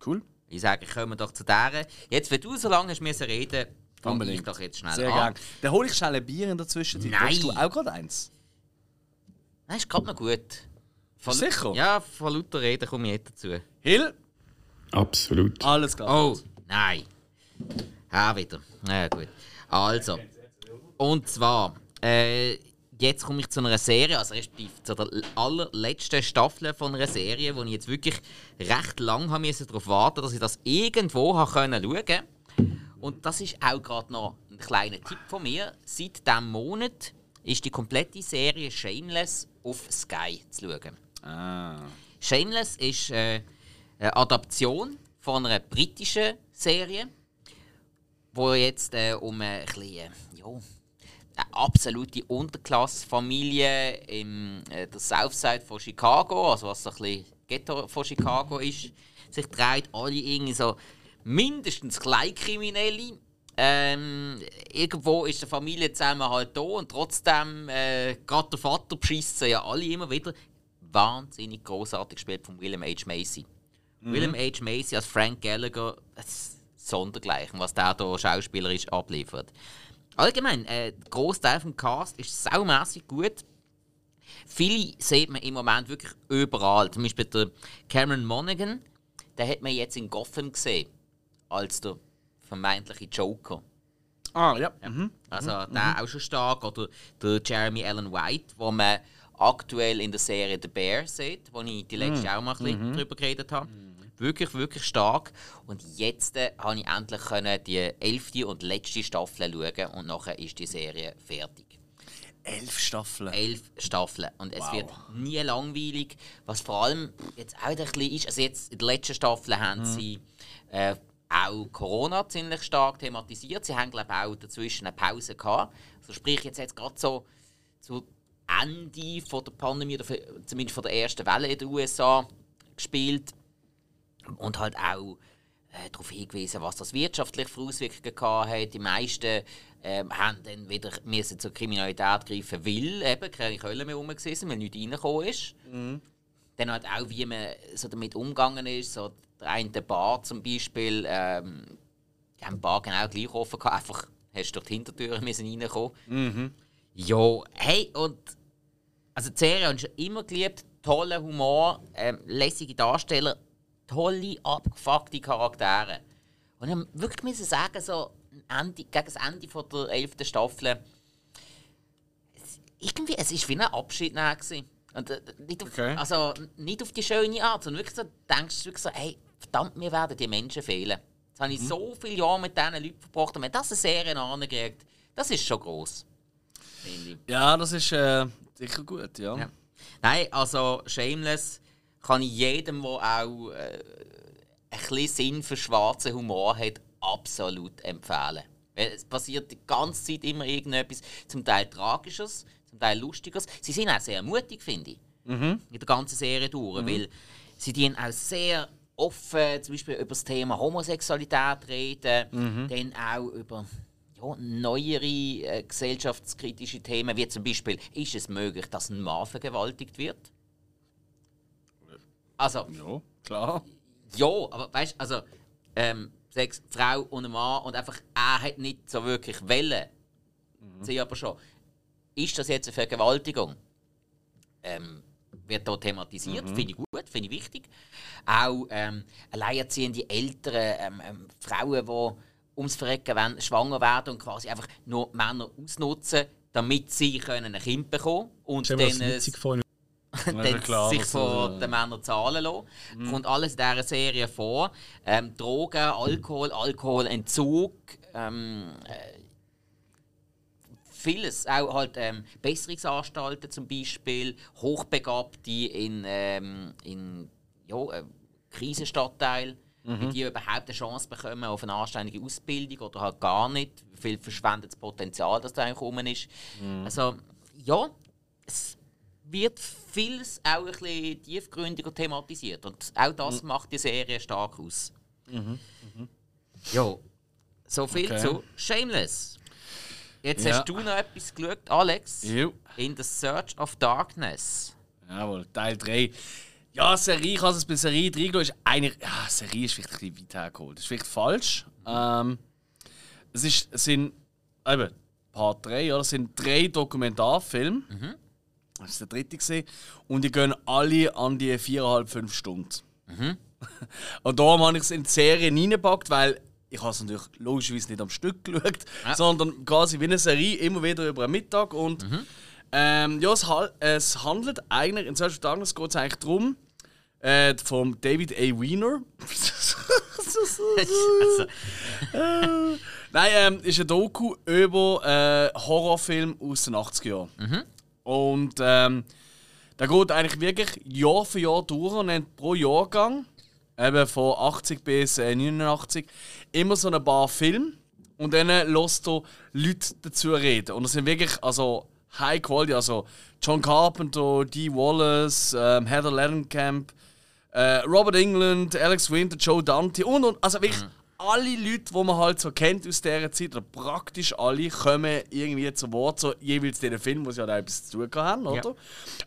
Cool. Ich sage, kommen wir doch zu der. Jetzt, wenn du so lange hast müssen reden, fange ich doch jetzt schnell Sehr an. gerne. Dann hole ich schnell ein Bier in der Zwischenzeit. Nein. Willst du auch gerade eins? Das ist gerade noch gut. Von, Sicher? Ja, von lauter Reden komme ich nicht dazu. Hill, Absolut. alles klar. Oh, nein. Ja, wieder. Na ja, gut. Also. Und zwar, äh, jetzt komme ich zu einer Serie, also respektive zu der allerletzten Staffel von einer Serie, wo ich jetzt wirklich recht lang haben müssen darauf warten, dass ich das irgendwo habe können schauen. Und das ist auch gerade noch ein kleiner Tipp von mir. Seit diesem Monat ist die komplette Serie Shameless auf Sky zu schauen. Ah. Shameless ist äh, eine Adaption von einer britischen Serie, wo jetzt äh, um eine, kleine, ja, eine absolute Unterklassfamilie im äh, der Southside von Chicago, also was so ein bisschen Ghetto von Chicago ist, sich dreht. Alle irgendwie so mindestens Kleinkriminelle, äh, Ähm, irgendwo ist der Familienzusammenhalt da und trotzdem, äh, gerade der Vater beschissen ja alle immer wieder. Wahnsinnig großartig gespielt von William H. Macy. William H. Macy als Frank Gallagher, das ist Sondergleichen, was der hier schauspielerisch abliefert. Allgemein, äh, der Großteil vom Cast ist saumässig gut. Viele sieht man im Moment wirklich überall. Zum Beispiel der Cameron Monaghan, den hat man jetzt in Gotham gesehen, als der vermeintliche Joker. Ah, ja. Mhm. Also der auch schon stark. Oder der Jeremy Allen White, wo man aktuell in der Serie The Bear sieht, wo ich die letzte auch mal ein bisschen drüber geredet habe. Wirklich, wirklich stark. Und jetzt äh, habe ich endlich können die elfte und letzte Staffel schauen und nachher ist die Serie fertig. Elf Staffeln. Elf Staffeln. Und es Wow. wird nie langweilig. Was vor allem jetzt auch ein bisschen ist, also jetzt in der letzten Staffel haben sie äh, auch Corona ziemlich stark thematisiert. Sie haben, glaube ich, auch dazwischen eine Pause gehabt. Also sprich, jetzt gerade so zu Ende von der Pandemie, oder zumindest von der ersten Welle in den USA gespielt. Und halt auch äh, darauf hingewiesen, was das wirtschaftlich für Auswirkungen gehabt hat. Die meisten ähm, haben dann wieder müssen zur Kriminalität greifen, weil eben keine Köln mehr rum war, weil nichts reingekommen ist. Dann halt auch, wie man so damit umgegangen ist. So der eine Bar zum Beispiel, ähm, die haben die Bar genau gleich offen gehabt, einfach hast du durch die Hintertür müssen reinkommen. Ja, hey, und also die Serie habe ich schon immer geliebt. Toller Humor, ähm, lässige Darsteller, tolle, abgefuckte Charaktere. Und ich muss wirklich müssen sagen, so Ende, gegen das Ende von der 11. Staffel, es, irgendwie, es ist wie ein Abschied gewesen. Und, äh, nicht, auf, Okay. also, nicht auf die schöne Art, sondern wirklich so, denkst du wirklich so, hey, verdammt, mir werden die Menschen fehlen. Jetzt habe ich so viele Jahre mit diesen Leuten verbracht und wenn das eine Serie ankriegt, das ist schon gross. Ja, das ist äh, sicher gut, ja. Ja. Nein, also Shameless kann ich jedem, der auch äh, ein bisschen Sinn für schwarzen Humor hat, absolut empfehlen. Es passiert die ganze Zeit immer irgendetwas, zum Teil Tragisches, zum Teil Lustiges. Sie sind auch sehr mutig, finde ich, in der ganzen Serie durch, weil sie die auch sehr offen zum Beispiel über das Thema Homosexualität reden, dann auch über ja, neuere äh, gesellschaftskritische Themen, wie zum Beispiel, ist es möglich, dass ein Mann vergewaltigt wird? Also, Ja, klar. ja, aber weißt also, ähm, sechs Frau und ein Mann und einfach, er hat nicht so wirklich Welle. Sie aber schon. Ist das jetzt eine Vergewaltigung? Ähm, wird hier thematisiert, finde ich gut, finde ich wichtig. Auch ähm, alleinerziehende Eltern, ähm, ähm, Frauen, die ums Verrecken wollen, schwanger werden und quasi einfach nur Männer ausnutzen, damit sie können ein Kind bekommen und dann dann Ja, klar, sich von äh, den Männern zahlen lassen. Kommt alles in dieser Serie vor. Ähm, Drogen, Alkohol, Alkoholentzug, ähm, äh, vieles. Auch halt ähm, Besserungsanstalten zum Beispiel, Hochbegabte in, ähm, in ja, äh, Krisenstadtteilen, wie die überhaupt eine Chance bekommen auf eine anständige Ausbildung oder halt gar nicht. Wie viel verschwendetes Potenzial das da eigentlich rum ist. Also, ja, es wird vieles auch ein bisschen tiefgründiger thematisiert. Und auch das macht die Serie stark aus. Ja, so viel Okay. zu Shameless. Jetzt Ja. hast du noch etwas geschaut, Alex. Jo. In The Search of Darkness. Jawohl, Teil 3. Ja, Serie, ich habe es bei Serie 3 geschaut, ist eigentlich. Ja, Serie ist vielleicht ein bisschen weit hergeholt. Das ist vielleicht falsch. Ähm, es, ist, es sind. Eben, Part 3, ja, das sind drei Dokumentarfilme. Das ist der dritte gesehen. Und die gehen alle an die 4,5-5 Stunden. Und darum habe ich es in die Serie reingepackt, weil ich habe es natürlich logischerweise nicht am Stück geschaut, Ja. sondern quasi wie eine Serie immer wieder über einen Mittag. Und ähm, ja, es, es handelt eigentlich, in solchen Tagen geht es eigentlich darum, äh, vom David A. Wiener. Äh, Nein, ähm, ist ein Doku über äh, Horrorfilm aus den 80er Jahren. Und ähm, der geht eigentlich wirklich Jahr für Jahr durch und hat pro Jahrgang, eben von 80 bis äh, 89, immer so ein paar Filme. Und dann lässt er Leute dazu reden. Und das sind wirklich also High Quality, also John Carpenter, Dee Wallace, ähm, Heather Langenkamp, äh, Robert England, Alex Winter, Joe Dante und, und also wirklich alle Leute, die man halt so kennt aus dieser Zeit, oder praktisch alle, kommen irgendwie zu Wort, so jeweils diesen Film, wo sie halt auch etwas zu tun haben, oder? Ja.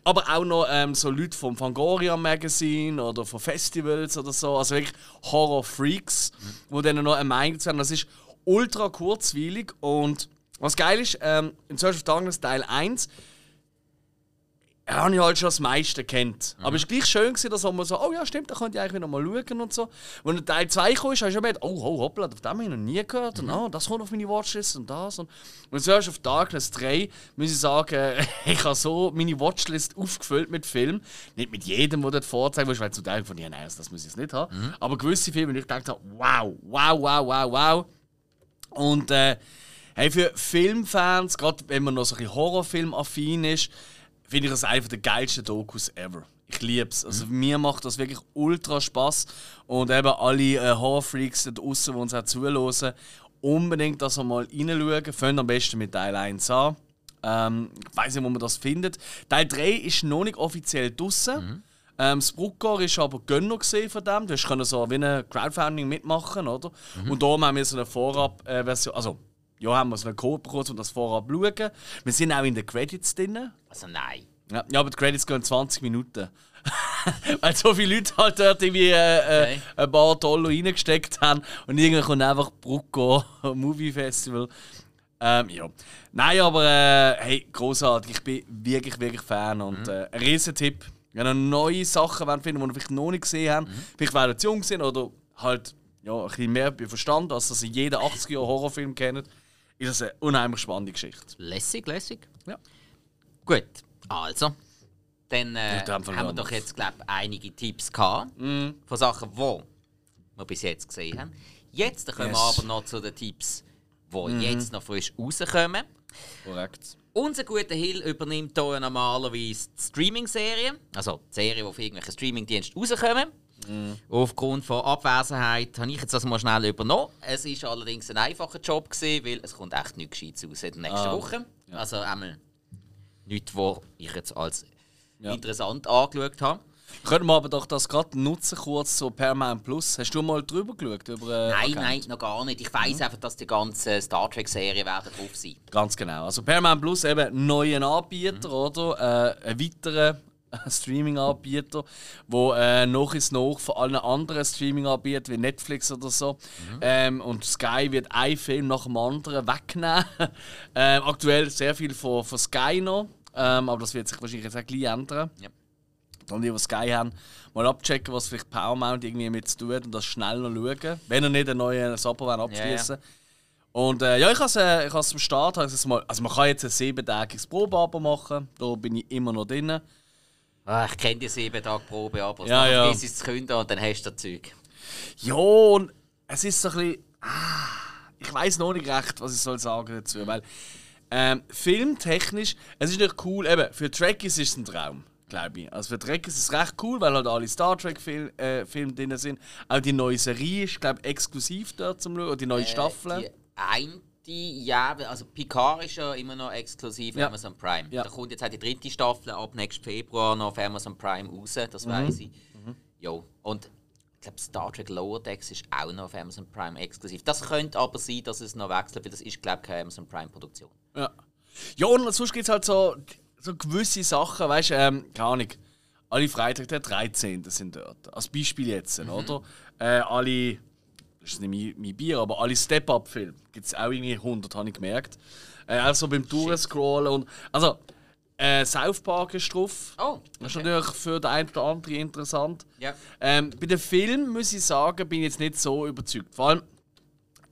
Aber auch noch ähm, so Leute vom Fangoria Magazine oder von Festivals oder so, also wirklich Horror-Freaks, Mhm. die dann noch eine Meinung zu haben. Das ist ultra kurzweilig und was geil ist, ähm, in Search of Darkness Teil 1 ja, habe ich halt schon das meiste kennt. Aber es war gleich schön, gewesen, dass man so, oh ja, stimmt, da könnte ich eigentlich wieder mal schauen und so. Wenn dann Teil 2 kam, hast du schon gedacht, oh, oh, hoppla, auf dem habe ich noch nie gehört. Und oh, das kommt auf meine Watchlist und das. Und, und zuerst auf Darkness 3 muss ich sagen, ich habe so meine Watchlist aufgefüllt mit Filmen. Nicht mit jedem, der dort vorzeigt weil zu Teil von dir, nein, das muss ich jetzt nicht haben. Aber gewisse Filme, wo ich gedacht habe, wow, wow, wow, wow, wow. Und äh, hey, für Filmfans, gerade wenn man noch so ein bisschen Horrorfilm-affin ist, finde ich das einfach der geilste Dokus ever. Ich liebe es. Also mir macht das wirklich ultra Spaß und eben alle äh, Horrorfreaks da draußen, die uns auch zuhören, unbedingt das mal reinschauen. Fangen am besten mit Teil 1 an. Ähm, ich weiß nicht, wo man das findet. Teil 3 ist noch nicht offiziell draußen. Ähm, das Bruckgar ist aber Gönner von dem. Du können so wie ein Crowdfunding mitmachen, oder? Und darum haben wir so eine Vorab-Version, also ja, haben wir so einen Code bekommen, um das vorab zu schauen. Wir sind auch in den Credits drin. Also nein. Ja, ja, aber die Credits gehen 20 Minuten. Weil so viele Leute halt dort irgendwie äh, äh, ein paar Dollar reingesteckt haben und irgendwann kommt einfach Brucko Movie Festival. Ähm, ja. Nein, aber äh, hey, großartig. Ich bin wirklich, wirklich Fan und äh, ein Riesentipp. Wenn ihr neue Sachen wollt finden die ihr vielleicht noch nicht gesehen habt, vielleicht weil ihr zu jung sind oder halt ja, ein bisschen mehr bei Verstand, als dass ihr jeden 80er Horrorfilm kennt, ist das eine unheimlich spannende Geschichte. Lässig, lässig. Ja. Gut, also. Dann äh, Ja, haben wir doch jetzt, glaube ich, einige Tipps gehabt. Von Sachen, die wir bis jetzt gesehen haben. Jetzt kommen wir Yes. aber noch zu den Tipps, die jetzt noch frisch rauskommen. Korrekt. Unser guter Hill übernimmt hier normalerweise die Streaming-Serie. Also die Serie, die auf irgendwelchen Streaming-Diensten rauskommen. Aufgrund von Abwesenheit habe ich jetzt das mal schnell übernommen. Es war allerdings ein einfacher Job, gewesen, weil es kommt echt nichts Gescheites raus in der nächsten Ah, Woche. Also einmal nichts, was ich jetzt als Ja. interessant angeschaut habe. Können wir aber doch das gerade nutzen, kurz so Paramount Plus. Hast du mal drüber geschaut? Über, äh, Nein, Agent? nein, noch gar nicht. Ich weiss einfach, dass die ganzen Star Trek-Serien werden drauf sein. Ganz genau. Also Paramount Plus eben ein neuer Anbieter, oder? Äh, ein weiterer Streaming-Anbieter, wo äh, noch ist noch von allen anderen Streaming-Anbietern wie Netflix oder so. Ähm, und Sky wird ein Film nach dem anderen wegnehmen. ähm, aktuell sehr viel von, von Sky noch, ähm, aber das wird sich wahrscheinlich jetzt auch gleich ändern. Ja. Und die, die Sky haben, mal abchecken, was vielleicht Paramount irgendwie mit zu tun hat und das schnell noch schauen, wenn er nicht einen neuen Abo wollen abschließen Und äh, ja, ich habe es äh, ich am Start, mal, also man kann jetzt ein siebentägiges Probeabo machen, da bin ich immer noch drin. Ah, ich kenne die 7 Tage Probe, aber Ja, ja. es ist zu künden und dann hast du das Zeug. Ja, und es ist so ein bisschen, ah, ich weiß noch nicht recht, was ich soll sagen dazu, weil ähm, filmtechnisch, es ist nicht cool, eben, für Trekkies ist es ein Traum, glaube ich. Also für Trekkies ist es recht cool, weil halt alle Star Trek Fil äh, Filme drin sind. Auch die neue Serie ist, glaube ich, exklusiv dort zum Schauen, oder die neue Staffel. Äh, Die eine, ja, also Picard ist ja immer noch exklusiv Ja. Amazon Prime. Ja. Da kommt jetzt auch die dritte Staffel ab nächstes Februar noch auf Amazon Prime raus, das weiß ich. Jo. Und ich glaube, Star Trek Lower Decks ist auch noch auf Amazon Prime exklusiv. Das könnte aber sein, dass es noch wechselt, weil das ist, glaube ich, keine Amazon Prime Produktion. Ja. Ja, und sonst gibt es halt so, so gewisse Sachen, weißt du, ähm, keine Ahnung. Alle Freitag der 13. sind dort. Als Beispiel jetzt, oder? Äh, alle, das ist nicht mein, mein Bier, aber alle Step-Up-Filme gibt es auch irgendwie 100, habe ich gemerkt. Äh, also beim Durchscrollen und. Also, äh, South Park ist drauf. Oh, Das ist okay. natürlich für den einen oder anderen interessant. Ja. Ähm, bei den Filmen muss ich sagen, bin ich jetzt nicht so überzeugt. Vor allem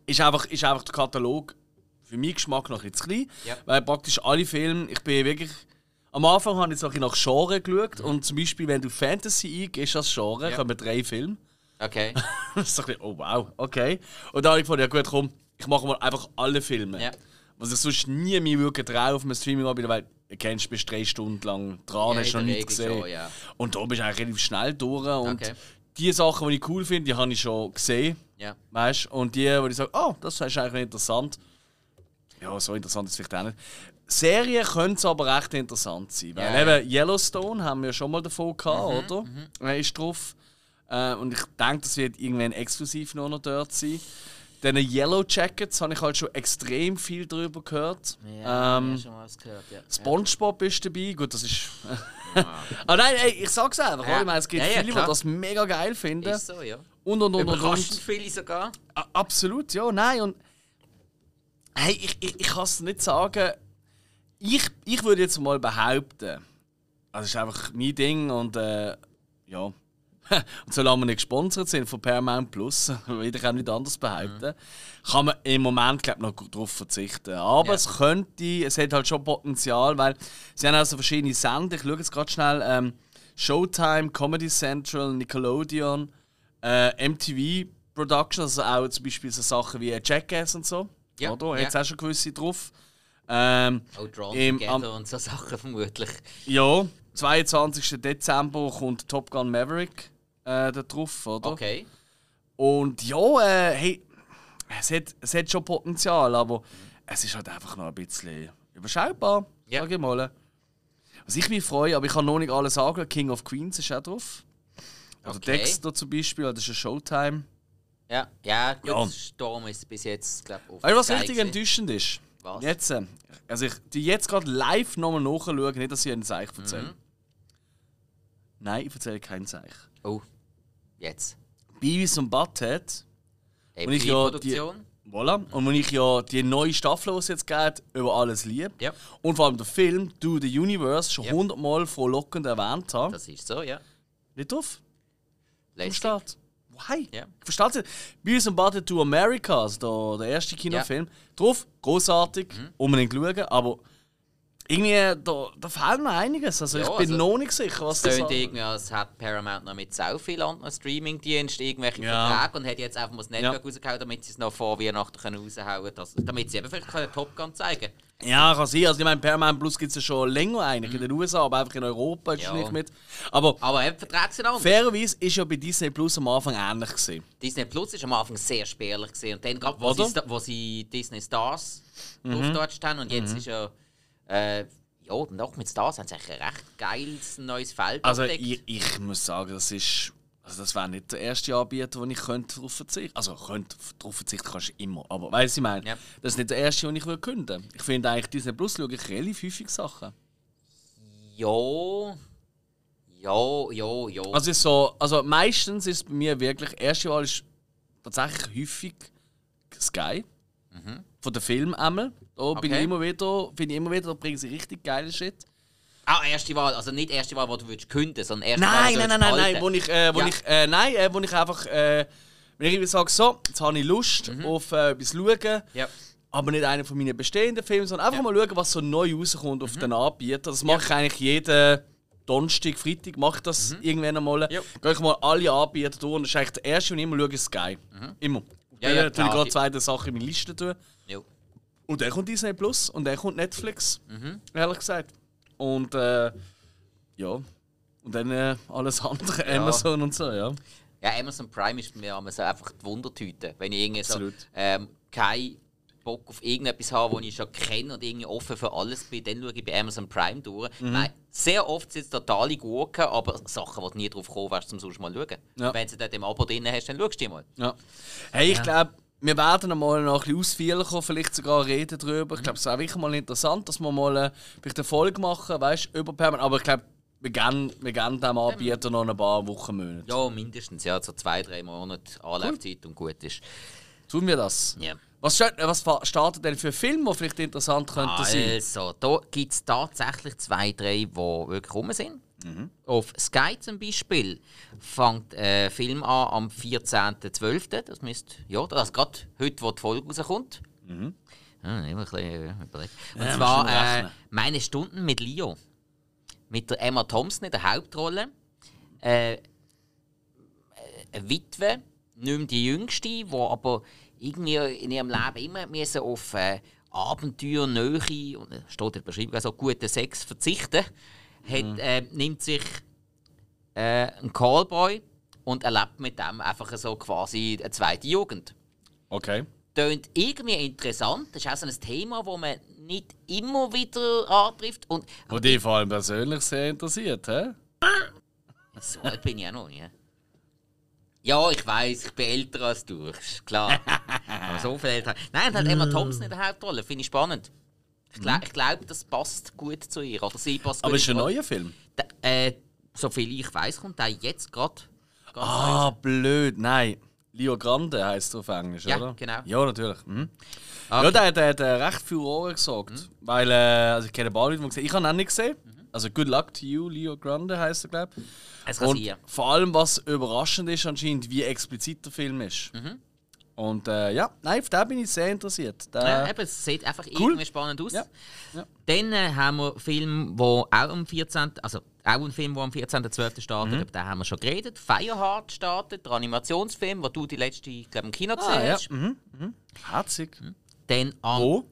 ist einfach, ist einfach der Katalog für meinen Geschmack noch ein bisschen zu klein. Ja. Weil praktisch alle Filme, ich bin wirklich. Am Anfang habe ich so nach Genre geschaut. Und zum Beispiel, wenn du Fantasy eingehst als Genre, Ja. kommen drei Filme. Okay. das ist so ein bisschen, oh wow, okay. Und dann habe ich gefunden, ja gut, komm, ich mache mal einfach alle Filme. Ja. Was ich sonst nie mir wirklich traue auf einem Streaming anbieten, weil du kennst, bist drei Stunden lang dran, Ja, hast noch nichts gesehen. schon, ja. Und da bist du eigentlich relativ schnell durch. Und Okay. die Sachen, die ich cool finde, die habe ich schon gesehen. Ja. Weißt Und die, wo ich sage, oh, das ist eigentlich interessant. Ja, so interessant ist es vielleicht auch nicht. Serien können es aber recht interessant sein. Weil Ja, eben Yellowstone haben wir schon mal davon gehabt, Mhm, oder? Er ist drauf. Äh, und ich denke, das wird irgendwann exklusiv nur noch dort sein. Dann Yellow Jackets habe ich halt schon extrem viel darüber gehört. Ja, ähm, ja, schon mal was gehört, ja. SpongeBob ist dabei. Gut, das ist. Aber nein, ey, ich sag's einfach. Ja. Ich meine, es gibt Ja, ja, viele, die klar. das mega geil finden. Ist so, ja. Und und und und. Überraschend und. viele sogar. A- Absolut, ja, nein. Und hey, ich, ich, ich kann es nicht sagen. Ich, ich würde jetzt mal behaupten, das ist einfach mein Ding und äh, ja. und solange wir nicht gesponsert sind von Paramount Plus, ich auch nicht anders behaupten, kann man im Moment glaub, noch darauf verzichten. Aber Ja. es könnte, es hat halt schon Potenzial, weil sie haben also verschiedene Sender. Ich schaue jetzt gerade schnell. Ähm, Showtime, Comedy Central, Nickelodeon, äh, MTV Productions, also auch zum Beispiel so Sachen wie Jackass und so. Ja, Oder? ja. Hat auch schon gewisse drauf. Ähm, Auch Drawn Im- Together am- und so Sachen vermutlich. ja, 22. Dezember kommt Top Gun Maverick äh, da drauf, oder? Okay. Und ja, äh, hey, es hat, es hat schon Potenzial, aber es ist halt einfach noch ein bisschen überschaubar, Ja. sag ich mal. Was ich mich freue, aber ich kann noch nicht alles sagen, King of Queens ist auch drauf. Oder Okay. Dexter zum Beispiel, das ist ein Showtime. Ja, ja, gut, Ja. Storm ist bis jetzt, glaube ich, du, was richtig gewesen. enttäuschend ist? Was? Jetzt, äh, also ich die jetzt gerade live nochmal nachschauen, nicht, dass ich ein Zeich erzähle. Mhm. Nein, ich erzähle kein Zeich. Oh, jetzt. Beavis und Butthead, Und ich ja die- voilà, und wenn ich ja die neue Staffel, die es jetzt geht, über alles liebe, Ja. und vor allem der Film Do the Universe schon Ja. hundertmal frohlockend erwähnt habe, Das ist so, ja. nicht drauf. Start. Why? Ja. Ich verstehe es. Beavis und Butthead to America, also der, der erste Kinofilm, drauf, großartig, Mhm. unbedingt schauen, aber irgendwie, da, da fehlt mir einiges. Also Ja, ich bin also, noch nicht sicher, was das ist. irgendwie, als hat Paramount noch mit so vielen anderen Streamingdiensten irgendwelche Ja. Verträge und hat jetzt einfach mal das Netzwerk Ja. rausgehauen, damit sie es noch vor Weihnachten können raushauen können. Damit sie eben vielleicht können Top Gun zeigen Ja, kann sein. Also ich meine, Paramount Plus gibt es ja schon länger eigentlich in den USA, aber einfach in Europa ist es Mhm. Ja. nicht mit. Aber Aber eben, Verträge sind anders. fairerweise ist ja bei Disney Plus am Anfang ähnlich gewesen. Disney Plus ist am Anfang sehr spärlich gesehen und dann gerade, wo, sie, wo sie Disney Stars Mhm. aufgedeutscht haben und jetzt ist ja äh, ja, noch mit Stars haben sie eigentlich ein recht geiles neues Feld Also ich, ich muss sagen, das ist. Also das wäre nicht der erste Anbieter, wo ich könnte darauf verzichten Also könnte, darauf verzichten kannst du immer. Aber weißt du, ich meine, Ja. das ist nicht der erste, den ich würde künden. Ich finde eigentlich Disney Plus schaue ich relativ häufig Sachen. Ja. Ja, ja, ja. Also, so, also meistens ist es bei mir wirklich, erste Wahl ist tatsächlich häufig Sky. Von den Filmen einmal. Da bin Okay. ich immer wieder, finde ich immer wieder, da bringen sie richtig geile Shit. ah, erste Wahl, also nicht erste Wahl, wo du würdest künden, sondern erste Nein, Wahl, nein, nein, nein, nein, wo ich, äh, wo Ja. ich, äh, nein, äh, wo ich einfach, äh, wenn ich irgendwie sage, so, jetzt habe ich Lust auf äh, etwas schauen. Ja. aber nicht einen von meinen bestehenden Filmen, sondern einfach Ja. mal schauen, was so neu rauskommt auf den Anbieter. Das mache ich eigentlich jeden Donnerstag, Freitag, mache ich das irgendwann einmal. Ja. Gehe ich mal alle Anbieter durch und das ist eigentlich der erste, den ich immer schaue, ist Sky. Immer. Ja, ja, natürlich gerade zweite Sache in meine Liste tun. Ja. Und dann kommt Disney Plus und dann kommt Netflix, Mhm. ehrlich gesagt. Und äh, ja, und dann äh, alles andere, Amazon und so, ja. ja, Amazon Prime ist mir immer so einfach die Wundertüte. Wenn ich irgendwie so Absolut. ähm, keinen Bock auf irgendetwas habe, das ich schon kenne und irgendwie offen für alles bin, dann schaue ich bei Amazon Prime durch. Mhm. Nein, sehr oft sind es totale Gurken, aber Sachen, wo du nie drauf gekommen wärst, zum sonst mal schauen. Ja. Wenn du dann im Abo drin hast, dann schaust du die mal. Ja. Hey, ich glaube, wir werden einmal noch ein bisschen ausführlicher, vielleicht sogar reden darüber. Ich glaube, es ist auch wirklich mal interessant, dass wir mal äh, vielleicht eine Folge machen, weißt du, über Permanent. Aber ich glaube, wir geben, wir geben dem Anbieter noch ein paar Wochen, Monate. Ja, mindestens. Ja, so zwei, drei Monate Anlaufzeit und gut ist. Tun wir das? Ja. Was, steht- was startet denn für Filme, die vielleicht interessant könnten sein? Also, da gibt es tatsächlich zwei, drei, die wirklich rum sind. Auf Sky zum Beispiel fängt ein Film an am 14.12. Das müsste, ja, das ist gerade heute, wo die Folge rauskommt. Ja, immer ein bisschen äh, überlegen. Und Ja, zwar äh. «Meine Stunden mit Leo». Mit der Emma Thompson in der Hauptrolle. Äh, eine Witwe, nicht mehr die jüngste, die aber irgendwie in ihrem Leben immer müssen auf äh, Abenteuer, Nähe und äh, steht in der Beschreibung also guten Sex verzichten, hat, äh, nimmt sich äh, einen Callboy und erlebt mit dem einfach so quasi eine zweite Jugend. Okay. Tönt irgendwie interessant. Das ist auch so ein Thema, das man nicht immer wieder antrifft. Und Wo dich vor allem persönlich sehr interessiert, hä? so alt bin ich auch noch nicht. Ja, ich weiß, ich bin älter als du, klar. Aber so viel älter. Nein, und hat Emma Thompson in der Hauptrolle, finde ich spannend. Ich, gla ich glaube, das passt gut zu ihr. Oder sie passt Aber in ist ein neuer Film? Da, äh, soviel ich weiß, kommt der jetzt gerade. Ah, blöd. Nein. Leo Grande heisst er auf Englisch, Ja, oder? genau. Ja, natürlich. Mhm. Okay. Ja, der, der hat äh, recht viel Ohren gesorgt. Weil, äh, also ich kenne ein paar Leute, die gesehen Ich habe ihn auch nicht gesehen. Also, good luck to you, Leo Grande heisst er, glaube ich. Es Und vor allem, was überraschend ist, anscheinend, wie explizit der Film ist. Mhm. Und äh, ja, nein, auf den bin ich sehr interessiert. Der, Ja, eben, es sieht einfach Cool. irgendwie spannend aus. Ja, ja. Dann äh, haben wir einen Film, der auch am 14. Also auch ein Film, der am 14.12. startet, Mhm. über den haben wir schon geredet. Fireheart startet, der Animationsfilm, den du die letzte, ich glaube, im Kino gesehen ah, ja. hast. Mhm. Mhm. Herzig. Dann am, Wo?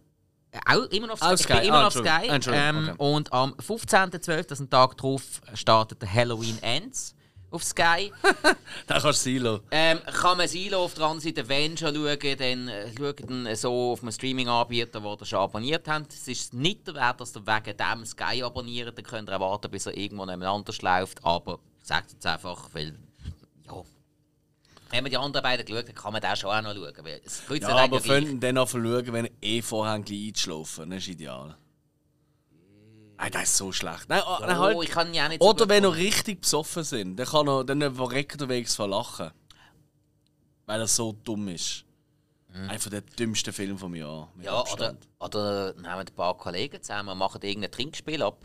Auch immer noch auf Sky. Ich Sky. bin immer Ah, noch auf. Sky. Ähm, okay. Und am 15.12., das ist ein Tag drauf, startet der Halloween Ends auf Sky. Da kannst du Silo. Ähm, kann man Silo auf der anderen Seite, wenn schon schauen, dann äh, schaut dann so auf einem Streaming-Anbieter, den ihr schon abonniert habt. Es ist nicht der Wert, dass ihr wegen dem Sky abonniert, dann könnt ihr warten, bis er irgendwo nebeneinander läuft. Aber sagt jetzt einfach, weil. Wenn man die anderen beiden geschaut hat, kann man den schon auch noch schauen. Weil es Ja, aber können dann auch schauen, wenn eh vorher gleich einschlafen. Das ist ideal. Nein, das ist so schlecht. Nein, oh, nein, halt. ja so Oder wenn gefunden. richtig besoffen sind, dann kann er dann verreckt er wenigstens verlachen. Weil er so dumm ist. Einer der dümmsten Filme vom Jahr. Mhm. Ja, oder, Abstand. oder nehmen ein paar Kollegen zusammen und machen irgendein Trinkspiel ab.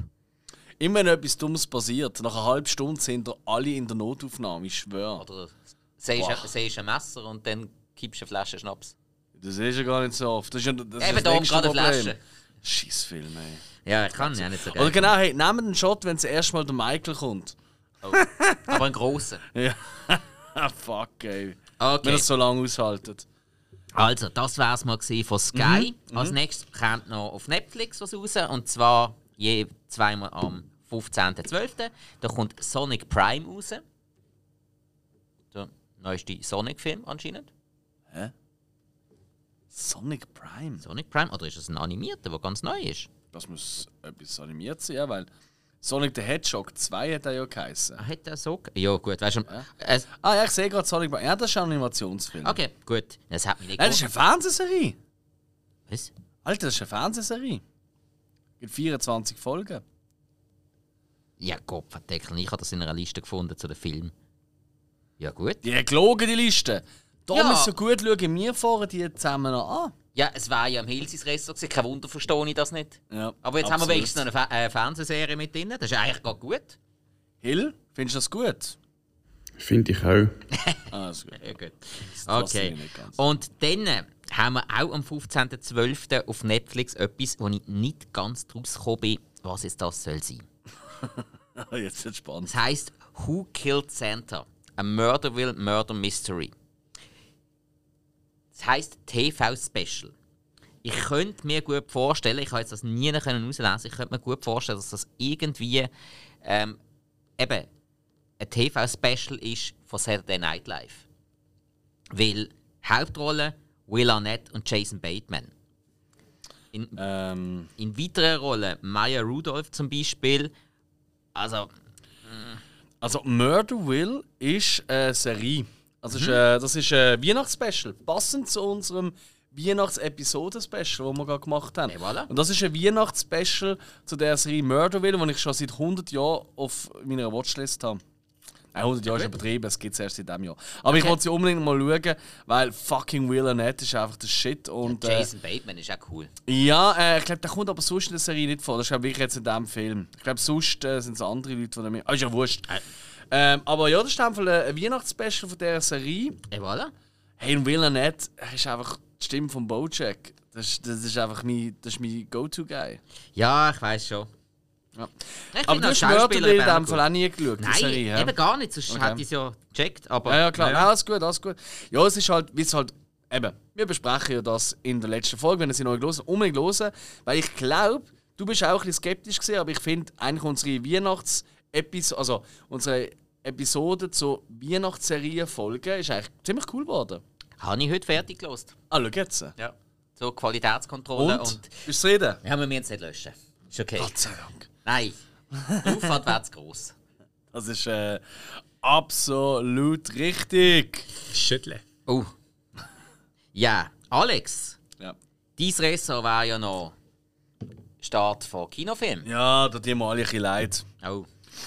Immer wenn etwas Dummes passiert, nach einer halben Stunde sind wir alle in der Notaufnahme, ich schwöre. Oder siehst Boah. du ein Messer und dann kippst du eine Flasche Schnaps. Das ist ja gar nicht so oft. Das ist ja das, ist Eben das da gerade eine Problem. Flasche. Scheissfilm, ey. Ja, ich kann ja nicht so Oder genau, hey, nehmt einen Shot, wenn das erste Mal der Michael kommt. Aber ein grosser. Ja. Ah, Fuck, ey. Okay. Wenn ihr es so lange aushaltet. Also, das wär's mal gewesen von Sky. Als nächstes kommt noch auf Netflix was raus. Und zwar je zweimal am 15.12. Da kommt Sonic Prime raus. Neueste Sonic-Film anscheinend. Sonic Prime. Sonic Prime, oder ist es ein animierter, der ganz neu ist? Das muss etwas animiert sein, ja, weil Sonic the Hedgehog 2 hat er ja geheißen. Ah, Hat er so. Ja, gut, weißt du. Äh, Ah ja, ich sehe gerade Sonic Prime. Ja, das ist ein Animationsfilm. okay, gut. Das hat mich nicht Nein, das ist eine Fernsehserie. Was? Alter, das ist eine Fernsehserie. Gibt 24 Folgen. Ja, Gott, verdeckeln. Ich habe das in einer Liste gefunden zu dem Film. Ja, gut. Die gelogen, die Liste. Da Ja. ist so gut, schauen wir vorher die zusammen noch an. Ja, es war ja im Hilsis Restaurant. Kein Wunder, verstehe ich das nicht. Ja, Aber jetzt haben wir absolut. wenigstens noch eine Fe äh, Fernsehserie mit drin. Das ist eigentlich gar gut. Hill, findest du das gut? Finde ich auch. Ah, das ist gut. Ja, gut. Okay. Und dann haben wir auch am 15.12. auf Netflix etwas, wo ich nicht ganz draus gekommen bin, was jetzt das soll sein. Jetzt wird spannend. Es heisst Who Killed Santa? A Murderville Murder Mystery. Das heisst TV-Special. Ich könnte mir gut vorstellen, ich habe jetzt das nie können auslesen, ich könnte mir gut vorstellen, dass das irgendwie ähm, eben ein TV-Special ist von Saturday Night Live. Weil Hauptrolle Will Arnett und Jason Bateman. In, Ähm, in weiteren Rollen Maya Rudolph zum Beispiel. Also, also Murder Will ist eine Serie. Also äh, das ist ein Weihnachtsspecial. Passend zu unserem Weihnachtsepisode-Special, das wir gerade gemacht haben. Ja, voilà. Und das ist ein Weihnachtsspecial zu der Serie Murder Will, die ich schon seit 100 Jahren auf meiner Watchlist habe. Nein, 100 Jahre ist übertrieben, es gibt es erst in diesem Jahr. Aber ich Okay. wollte sie unbedingt mal schauen, weil fucking Will Arnett ist einfach der Shit. Und, äh, Jason Bateman ist auch cool. Ja, äh, ich glaube, der kommt aber sonst in der Serie nicht vor. Das ist glaub ich jetzt in diesem Film. Ich glaube, sonst äh, sind es andere Leute, die mit. Ah, ist ja wurscht. Ähm, aber ja, das ist einfach ein Weihnachtsspecial von dieser Serie. Et voilà. Hey, und Will Arnett, er ist einfach die Stimme von Bojack. Das, ist- das ist einfach mein, das ist mein Go-To-Guy. Ja, ich weiß schon. Ja. Aber du hast Schauspieler Mörder in dem. Fall auch nie geschaut, Nein, Serie. hä? eben gar nicht, sonst Okay. hätte ich es ja gecheckt. Aber, Ja, ja, klar. Ja. Ja, alles gut, alles gut. Ja, es ist halt, wie es halt, eben, wir besprechen ja das in der letzten Folge, wenn ihr sie noch nicht hören, unbedingt hören, weil ich glaube, du bist auch ein bisschen skeptisch gewesen, aber ich finde eigentlich unsere Weihnachtsepisode, also unsere Episode zur Weihnachtsserie-Folge ist eigentlich ziemlich cool geworden. Habe ich heute fertig gelost. Ah, schau jetzt. Ja. So Qualitätskontrolle Und? und, Bist du zufrieden? ja, wir müssen es nicht löschen. Ist okay. Gott sei Dank. Nein. Aufwand wäre zu gross. Das ist, äh, absolut richtig. Schütteln. Oh. Ja, Alex, Ja. dein Ressort wäre ja noch Start von Kinofilm. Ja, da tun wir alle ein bisschen leid. Oh,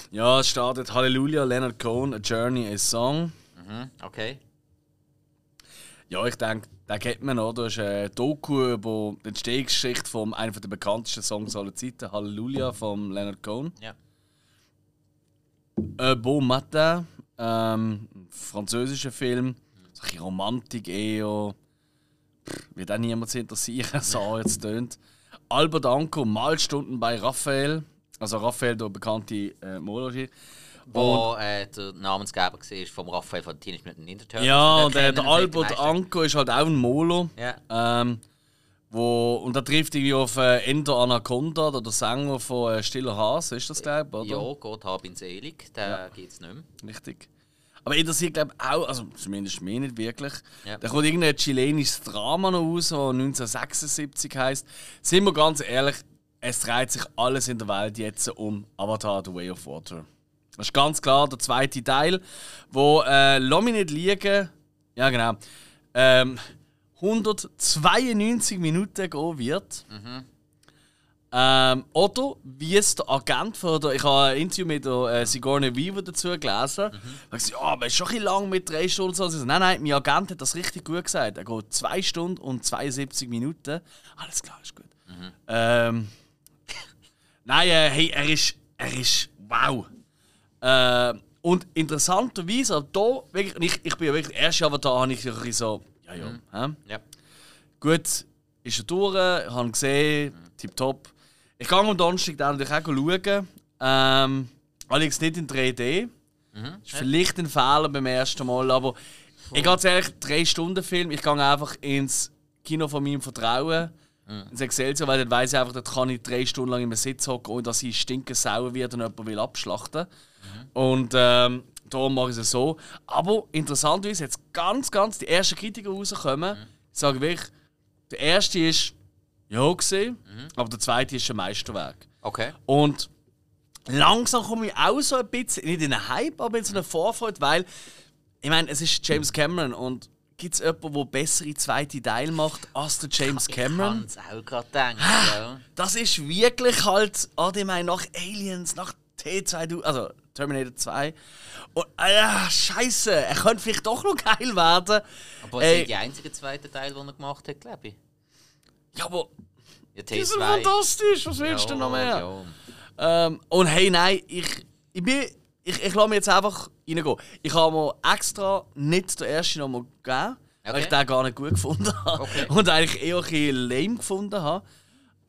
Ja, es startet Halleluja, Leonard Cohen, A Journey, A Song. okay. Ja, ich denke, den kennt man noch. Das ist ein Doku über die Entstehungsgeschichte von einem der bekanntesten Songs aller Zeiten, Halleluja, von Leonard Cohen. Ja. Un beau matin, ähm, ein französischer Film. So ein Romantik eher. Wird auch niemand interessieren, so jetzt tönt. Albert Anko, Malstunden bei Raphael. Also Raphael, der bekannte äh, Maler. Wo äh, der Namensgeber war vom Raphael von Teenage Mutant Ninja Turtles. Ja, Den und der die Albert. Anko ist halt auch ein Molo. Ja. Ähm, wo, und da trifft irgendwie auf äh, Ender Anaconda, der, der Sänger von äh, Stiller Hase, ist das, glaube ich, oder? Ja, Gott hab ihn selig, den gibt's nicht mehr. Richtig. Aber interessiert, glaube ich, auch, also zumindest mich nicht wirklich. Ja. Da kommt irgendein chilenisches Drama noch raus, das 1976 heisst. Sind wir ganz ehrlich, es dreht sich alles in der Welt jetzt um Avatar The Way of Water. Das ist ganz klar der zweite Teil, wo äh, nicht liegen, ja genau, ähm, 192 Minuten gehen wird. Ähm, oder wie es der Agent von der. Ich habe ein Interview mit der äh, Sigourney Weaver dazu gelesen. Mhm. Da gesagt, ja, aber ist schon ein bisschen lang mit drei Stunden. So. Nein, nein, mein Agent hat das richtig gut gesagt. Er geht 2 Stunden und 72 Minuten. Alles klar, ist gut. Ähm, nein, äh, hey, er ist. Er ist. Wow! Äh, und interessanterweise, also da, wirklich, ich, ich bin ja wirklich, erst Avatar habe ich ein bisschen so, ja, ja. hä? Ja. Gut, ist er durch, ich habe gesehen, tipptopp. Ich gehe am Donnerstag dann natürlich auch schauen. Ähm, allerdings nicht in 3D. Das ist vielleicht ein Fehler beim ersten Mal, aber ich ganz ehrlich, 3-Stunden-Film, ich gehe einfach ins Kino von meinem Vertrauen. Ins Excelsior, weil dann weiss ich einfach, kann ich drei Stunden lang im Sitz hocken, ohne dass ich stinken sauer werde und jemand will abschlachten. Und ähm, darum mache ich es so. Aber interessanterweise jetzt ganz, ganz die ersten Kritiker rauskommen. Ich sage wirklich, der erste ist ja gesehen, aber der zweite ist ein Meisterwerk. Okay. Und langsam komme ich auch so ein bisschen, nicht in einen Hype, aber in so eine Vorfreude, weil ich meine, es ist James Cameron und gibt es jemanden, der bessere zweite Teil macht als der James Cameron? Ich kann's auch gerade denken. ja. Das ist wirklich halt, ah, ich meine, nach Aliens, nach T2000, also Terminator 2. Und, ja, scheiße, er könnte vielleicht doch noch geil werden. Aber es sind die einzigen zweiten Teile, die er gemacht hat, glaube ich. Ja, aber Ja, die sind T2. fantastisch, was willst du noch mehr? Ähm, und hey, nein, ich, ich bin. Ich, ich lasse mich jetzt einfach reingehen. Ich habe mir extra nicht den ersten nochmal gegeben, weil Okay. ich den gar nicht gut gefunden habe. Okay. Und eigentlich eher ein bisschen lame gefunden habe.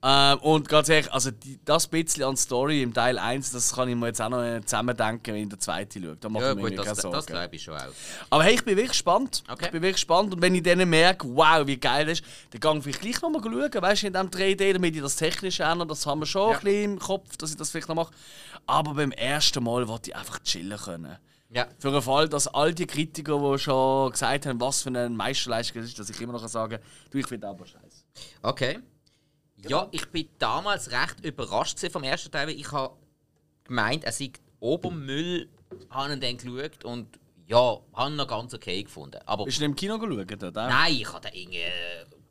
Ähm, und ganz ehrlich, also die, das bisschen an Story im Teil 1, das kann ich mir jetzt auch noch zusammendenken, wenn ich den zweiten schaue. Da mache Ja, ich mir gut, das, keine das Sorgen. glaube ich schon auch. Aber hey, ich bin wirklich gespannt. Okay. Ich bin wirklich gespannt. Und wenn ich dann merke, wow, wie geil das ist, dann gehe ich vielleicht gleich nochmal schauen, weißt du, in diesem 3D, damit ich das technisch ändere. Das haben wir schon Ja. ein bisschen im Kopf, dass ich das vielleicht noch mache. Aber beim ersten Mal wollte ich einfach chillen können. Ja. Für den Fall, dass all die Kritiker, die schon gesagt haben, was für eine Meisterleistung es ist, dass ich immer noch sagen kann, du, ich finde aber scheiße. Okay. Ja, ich bin damals recht überrascht vom ersten Teil. weil Ich habe gemeint, er sei Obermüll, habe ihn dann geschaut und ja, habe ihn noch ganz okay gefunden. Aber Bist du im Kino geschaut? Oder? nein, ich habe den irgendwie.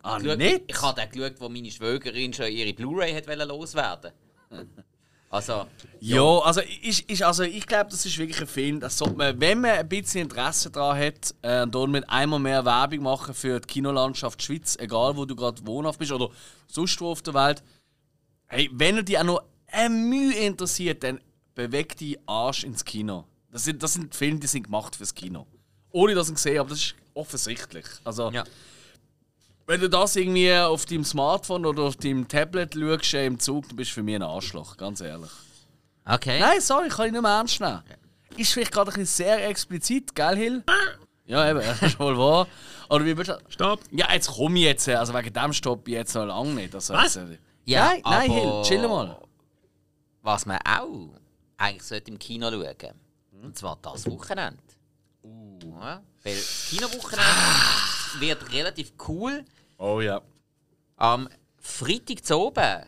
Ah, geschaut. nicht? Ich habe den geschaut, wo meine Schwägerin schon ihre Blu-ray loswerden. Also, Ja, also, ist, ist, also ich glaube, das ist wirklich ein Film, das sollte man, wenn man ein bisschen Interesse daran hat, äh, und damit einmal mehr Werbung machen für die Kinolandschaft Schweiz, egal wo du gerade wohnhaft bist oder sonst wo auf der Welt. Hey, wenn er dich auch noch ein Mühe interessiert, dann beweg die Arsch ins Kino. Das sind, das sind Filme, die sind gemacht fürs Kino. Ohne dass ich gesehen habe, das ist offensichtlich. Also, ja. Wenn du das irgendwie auf deinem Smartphone oder auf deinem Tablet schaust, äh, im Zug, dann bist du für mich ein Arschloch, ganz ehrlich. Okay. Nein, sorry, kann ich nicht mehr ernst nehmen. Ist vielleicht gerade ein bisschen sehr explizit, gell, Hill? Ja, eben, das ist wohl wahr. Oder wie würdest du. Stopp! Ja, jetzt komme ich jetzt, äh, also wegen dem Stopp ich jetzt noch lange nicht. Also Was? Äh, Ja, nein, nein, aber- Hill, chill mal. Was man auch eigentlich sollte im Kino schauen Und zwar das Wochenende. Ja, weil das Kinowochenende wird relativ cool. Oh ja. Am Freitag zu oben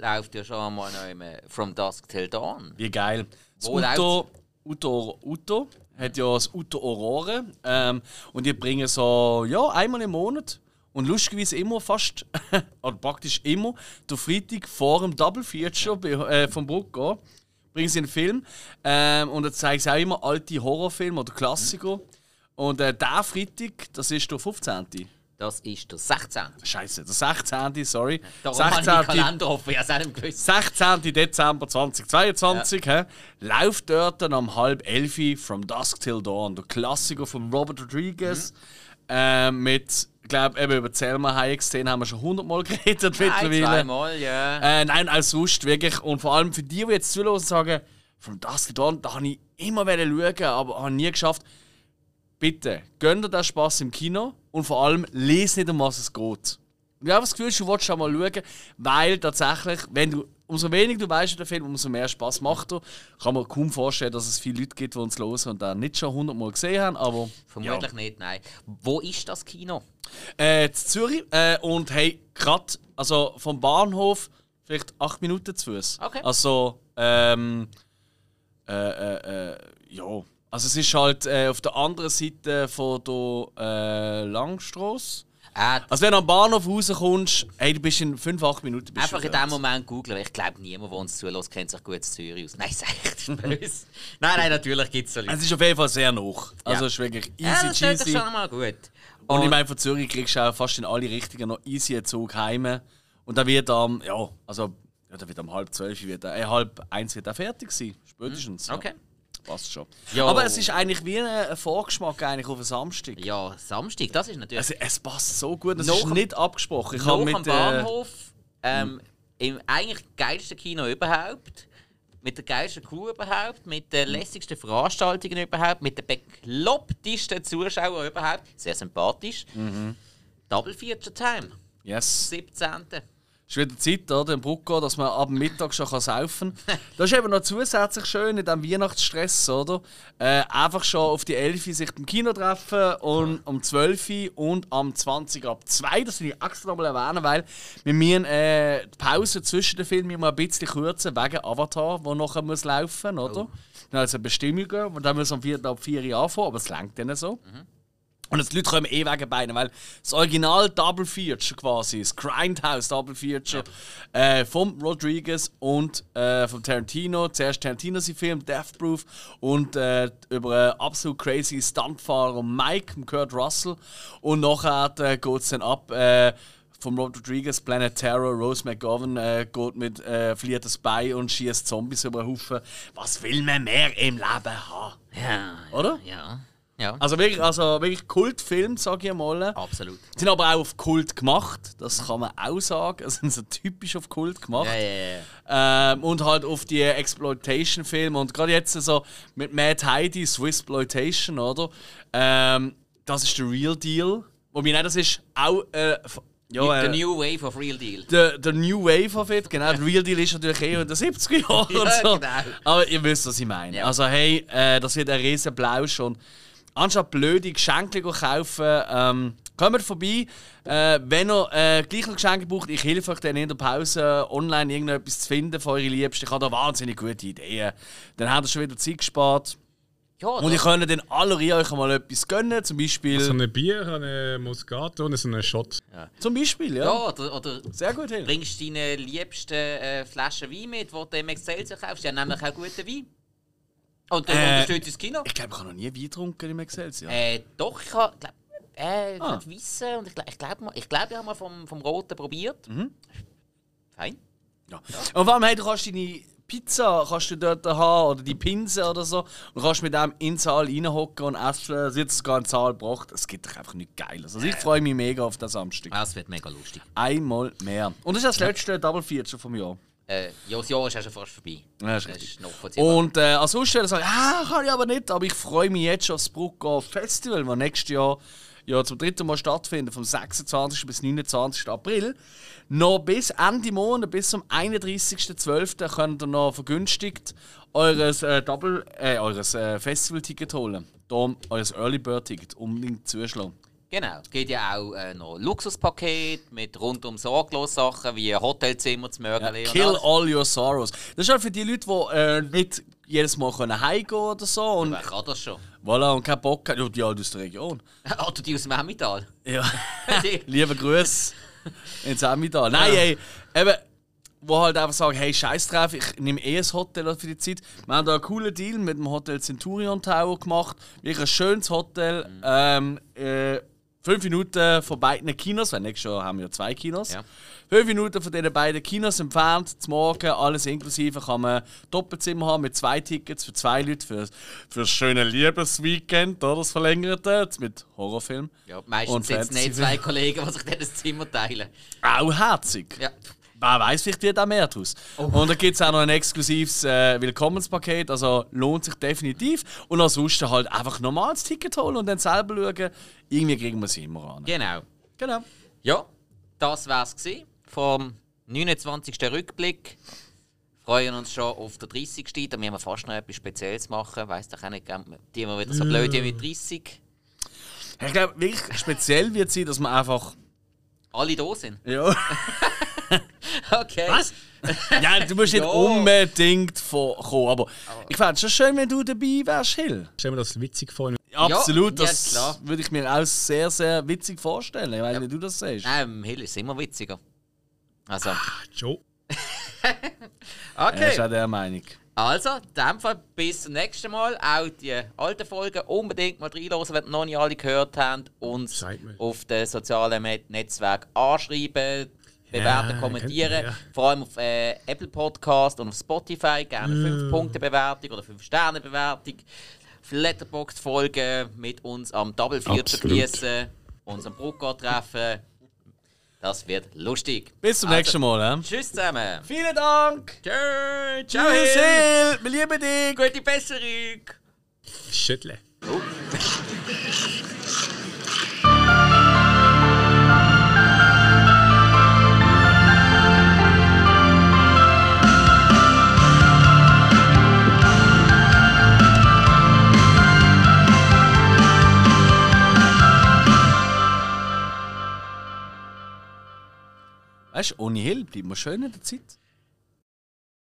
läuft ja schon mal noch immer From Dusk Till Dawn. Wie geil. Das Wo Uto, Uto, Uto, hat ja das Auto Aurore. Ähm, und die bringen so, ja, einmal im Monat. Und lustigerweise immer fast, oder praktisch immer, der Freitag vor dem Double Feature äh, vom Brucko bringen sie einen Film. Ähm, und da zeigen sie auch immer alte Horrorfilme oder Klassiker. Und äh, der Freitag, das ist der 15. Das ist der 16. Scheiße, der 16. Sorry. Darum habe ich Kalender offen, ich habe es gewusst. 16. Dezember 2022 hä, läuft dort dann um halb elf From Dusk Till Dawn, der Klassiker von Robert Rodriguez. Äh, mit, ich glaube, eben über Selma Hayek, den haben wir schon hundertmal geredet Ein, mittlerweile. zweimal, ja. Äh, nein, als sonst wirklich. Und vor allem für die, die jetzt zuhören und sagen, From Dusk Till Dawn, da habe ich immer schauen, aber habe nie geschafft. Bitte, gönnt dir den Spaß im Kino und vor allem lest nicht, um was es geht. Ich habe das Gefühl, du willst schon mal schauen, weil tatsächlich, wenn du, umso weniger du weißt über den Film, umso mehr Spaß macht er. Kann man kaum vorstellen, dass es viele Leute gibt, die uns hören und den nicht schon hundertmal gesehen haben, aber Vermutlich nicht, nein. Wo ist das Kino? äh, in Zürich äh, und hey, gerade also vom Bahnhof vielleicht acht Minuten zu Fuß. Okay. Also, ähm, äh, äh, äh, ja. Also es ist halt äh, auf der anderen Seite von der äh, Langstrasse. Äh, Also wenn du am Bahnhof rauskommst, hey, du bist in 5, 8 Minuten bist einfach in dem Moment googeln, weil ich glaube, niemand, der uns zulässt, kennt sich gut in Zürich aus. Nein, sag ich, das ist böse. nein, nein, natürlich gibt es so Leute. Es ist auf jeden Fall sehr noch. Also Ja. es ist wirklich easy ja, das cheesy. schon mal gut. Und ich meine, von Zürich kriegst du auch fast in alle Richtungen noch easy einen Zug heim. Und dann wird am, ja, also, ja, dann wird am halb zwölf, wird äh, halb eins wird er fertig sein. Spätestens. Ja. Passt schon. Ja. Aber es ist eigentlich wie ein, Vorgeschmack eigentlich auf einen Samstag. Ja, Samstag, das ist natürlich... Also, es passt so gut, Nach ist nicht abgesprochen. Ich noch habe am mit, äh, Bahnhof, ähm, im eigentlich geilsten Kino überhaupt, mit der geilsten Crew überhaupt, mit den lässigsten Veranstaltungen überhaupt, mit den beklopptesten Zuschauern überhaupt, sehr sympathisch. Mhm. Double Feature Time, yes. 17. Es ist wieder Zeit, oder, im Brucko, dass man ab Mittag schon kann saufen kann. Das ist eben noch zusätzlich schön in diesem Weihnachtsstress, oder? Äh, einfach schon auf die 11 Uhr sich im Kino treffen und um 12 Uhr und am 20 ab 2. Das will ich extra nochmal erwähnen, weil wir müssen äh, die Pause zwischen den Filmen mal ein bisschen kürzen, wegen Avatar, der nachher muss laufen oder? Dann also Bestimmungen, und dann müssen wir um 4 ab 4 Uhr anfangen, aber es lenkt dann so. Und die Leute kommen eh wegen beiden, weil das Original Double Feature quasi, das Grindhouse Double Feature äh, vom Rodriguez und äh, vom Tarantino. Zuerst Tarantino sein Film Death Proof und äh, über einen absolut crazy Stuntfahrer Mike, Kurt Russell. Und nachher äh, geht es dann ab. Äh, vom Robert Rodriguez, Planet Terror, Rose McGovern äh, geht mit äh, verliert das Bein und schießt Zombies über den Haufen. Was will man mehr im Leben haben? Ja, Oder? ja, ja, Also wirklich, also wirklich Kultfilm, sage ich mal. absolut. Sind aber auch auf Kult gemacht, das kann man auch sagen. Also sind so typisch auf Kult gemacht. Ja, ja, ja. Ähm, und halt auf die Exploitation-Filme. Und gerade jetzt so mit Mad Heidi, Swissploitation, oder? Ähm, das ist der Real Deal. Wobei, nein, das ist auch. Äh, ja, The äh, New Wave of Real Deal. der, der New Wave of it, genau. Der Real Deal ist natürlich eher in den 70er Jahren Ja, und so. genau. Aber ihr wisst, was ich meine. Ja. Also, hey, äh, das wird ein riesen Blausch und anstatt blöde Geschenke zu kaufen, ähm, kommt vorbei. Äh, wenn ihr äh, gleich noch Geschenke braucht, ich helfe euch dann in der Pause online irgendetwas zu finden für eure Liebsten. Ich habe da wahnsinnig gute Ideen. Dann habt ihr schon wieder Zeit gespart. Ja, Und ich könnt dann alle euch mal etwas gönnen, zum Beispiel. So ein Bier, eine Moscato und so einen Shot. Zum Beispiel, ja. ja oder, oder Sehr gut, Hill. bringst deine liebsten äh, Flaschen Wein mit, die du im Excelsior kaufst. Die haben nämlich auch guten Wein. Und dann Äh, unterstützt das Kino. Ich glaube, ich habe noch nie Wein getrunken im Excelsior. Äh, doch, ich habe glaub, äh, ich Ah. Wissen und ich glaube, ich, glaub, ich, glaub, ich habe mal vom, vom Roten probiert. Mhm. Fein. Ja. Und vor allem, hey, du kannst deine Pizza kannst du dort haben oder die Pinse oder so und kannst mit dem in den Saal reinhocken und essen. Es wird sogar in den Saal gebracht. Es gibt doch einfach nichts Geiles. Also ich freue mich mega auf den Samstag. Ah, es wird mega lustig. Einmal mehr. Und das ist das letzte Double Feature vom Jahr. Äh, ja, das Jahr ist auch schon fast vorbei. Ja, Das ist vollziehbar. Und äh, als Aussteller sage ich, ah, kann ich aber nicht. Aber ich freue mich jetzt schon auf das Brucko Festival, das nächstes Jahr ja, zum dritten Mal stattfindet, vom 26. bis 29. April. Noch bis Ende Monat, bis zum 31.12. könnt ihr noch vergünstigt eures, äh, Double, äh, eures äh, Festival-Ticket holen. Darum eures Early Bird-Ticket unbedingt zuschlagen. Genau, es gibt ja auch äh, noch Luxuspaket mit rundum sorglos Sachen wie Hotelzimmer zu Mörgeli und Kill all your sorrows. Das ist halt für die Leute, die äh, nicht jedes Mal können heimgehen oder so. Und Wer kann das schon? Voilà, und keinen Bock hat. Ja, die halt aus der Region. Oder die aus dem Emmental. Ja. Die- Lieber Grüß ins Emmental. Nein, ey, eben, wo halt einfach sagen, hey, scheiß drauf, ich nehme eh ein Hotel für die Zeit. Wir haben da einen coolen Deal mit dem Hotel Centurion Tower gemacht. Wirklich ein schönes Hotel. Ähm, äh, fünf Minuten von beiden Kinos, weil nächstes Jahr haben wir ja zwei Kinos. Ja. Fünf Minuten von diesen beiden Kinos entfernt, zum Morgen, alles inklusive, kann man Doppelzimmer haben mit zwei Tickets für zwei Leute für, für das schöne Liebesweekend, oder das verlängerte, jetzt mit Horrorfilm. Ja, meistens Und sind es nicht zwei Kollegen, die sich dann das Zimmer teilen. Auch herzig. Ja. Wer weiß, vielleicht wird auch mehr draus. Und da gibt es auch noch ein exklusives äh, Willkommenspaket, also lohnt sich definitiv. Und ansonsten halt einfach normales Ticket holen und dann selber schauen. Irgendwie kriegen wir es immer an. Genau. Genau. Ja, das wär's gewesen vom 29. Rückblick. Freuen uns schon auf den 30. Da müssen wir fast noch etwas Spezielles machen. Weiss doch auch nicht, die wir wieder so blöd wie mit 30. Ich glaube, wirklich speziell wird sein, dass man einfach. Alle da sind. Ja. Okay. Was? ja, du musst nicht Ja. unbedingt von kommen, aber ich fände es schon schön, wenn du dabei wärst, Hill. Stell mir das witzig vor. Absolut, ja, das klar. würde ich mir auch sehr, sehr witzig vorstellen. Ich weiß Ja. nicht, wie du das siehst. Nein, im Hill ist immer witziger. Also, Joe. Er ist okay. auch der Meinung. Also, in dem Fall bis zum nächsten Mal. Auch die alten Folgen unbedingt mal reinhören, wenn ihr noch nicht alle gehört habt. Uns auf den sozialen Netzwerken anschreiben, bewerten, Ja, kommentieren. ja. Vor allem auf äh, Apple Podcast und auf Spotify. Gerne 5-Punkte-Bewertung oder 5-Sterne-Bewertung. Auf Letterboxd folgen, mit uns am Double Absolut. genießen, unserem Brucker treffen. Das wird lustig. Bis zum Also, nächsten Mal. He? Tschüss zusammen. Vielen Dank! Tschö, ciao, Tschüss, Hill. Wir lieben dich! Gute Besserung. Schüttle. Weißt du, ohne Hill bleibt man schön in der Zeit.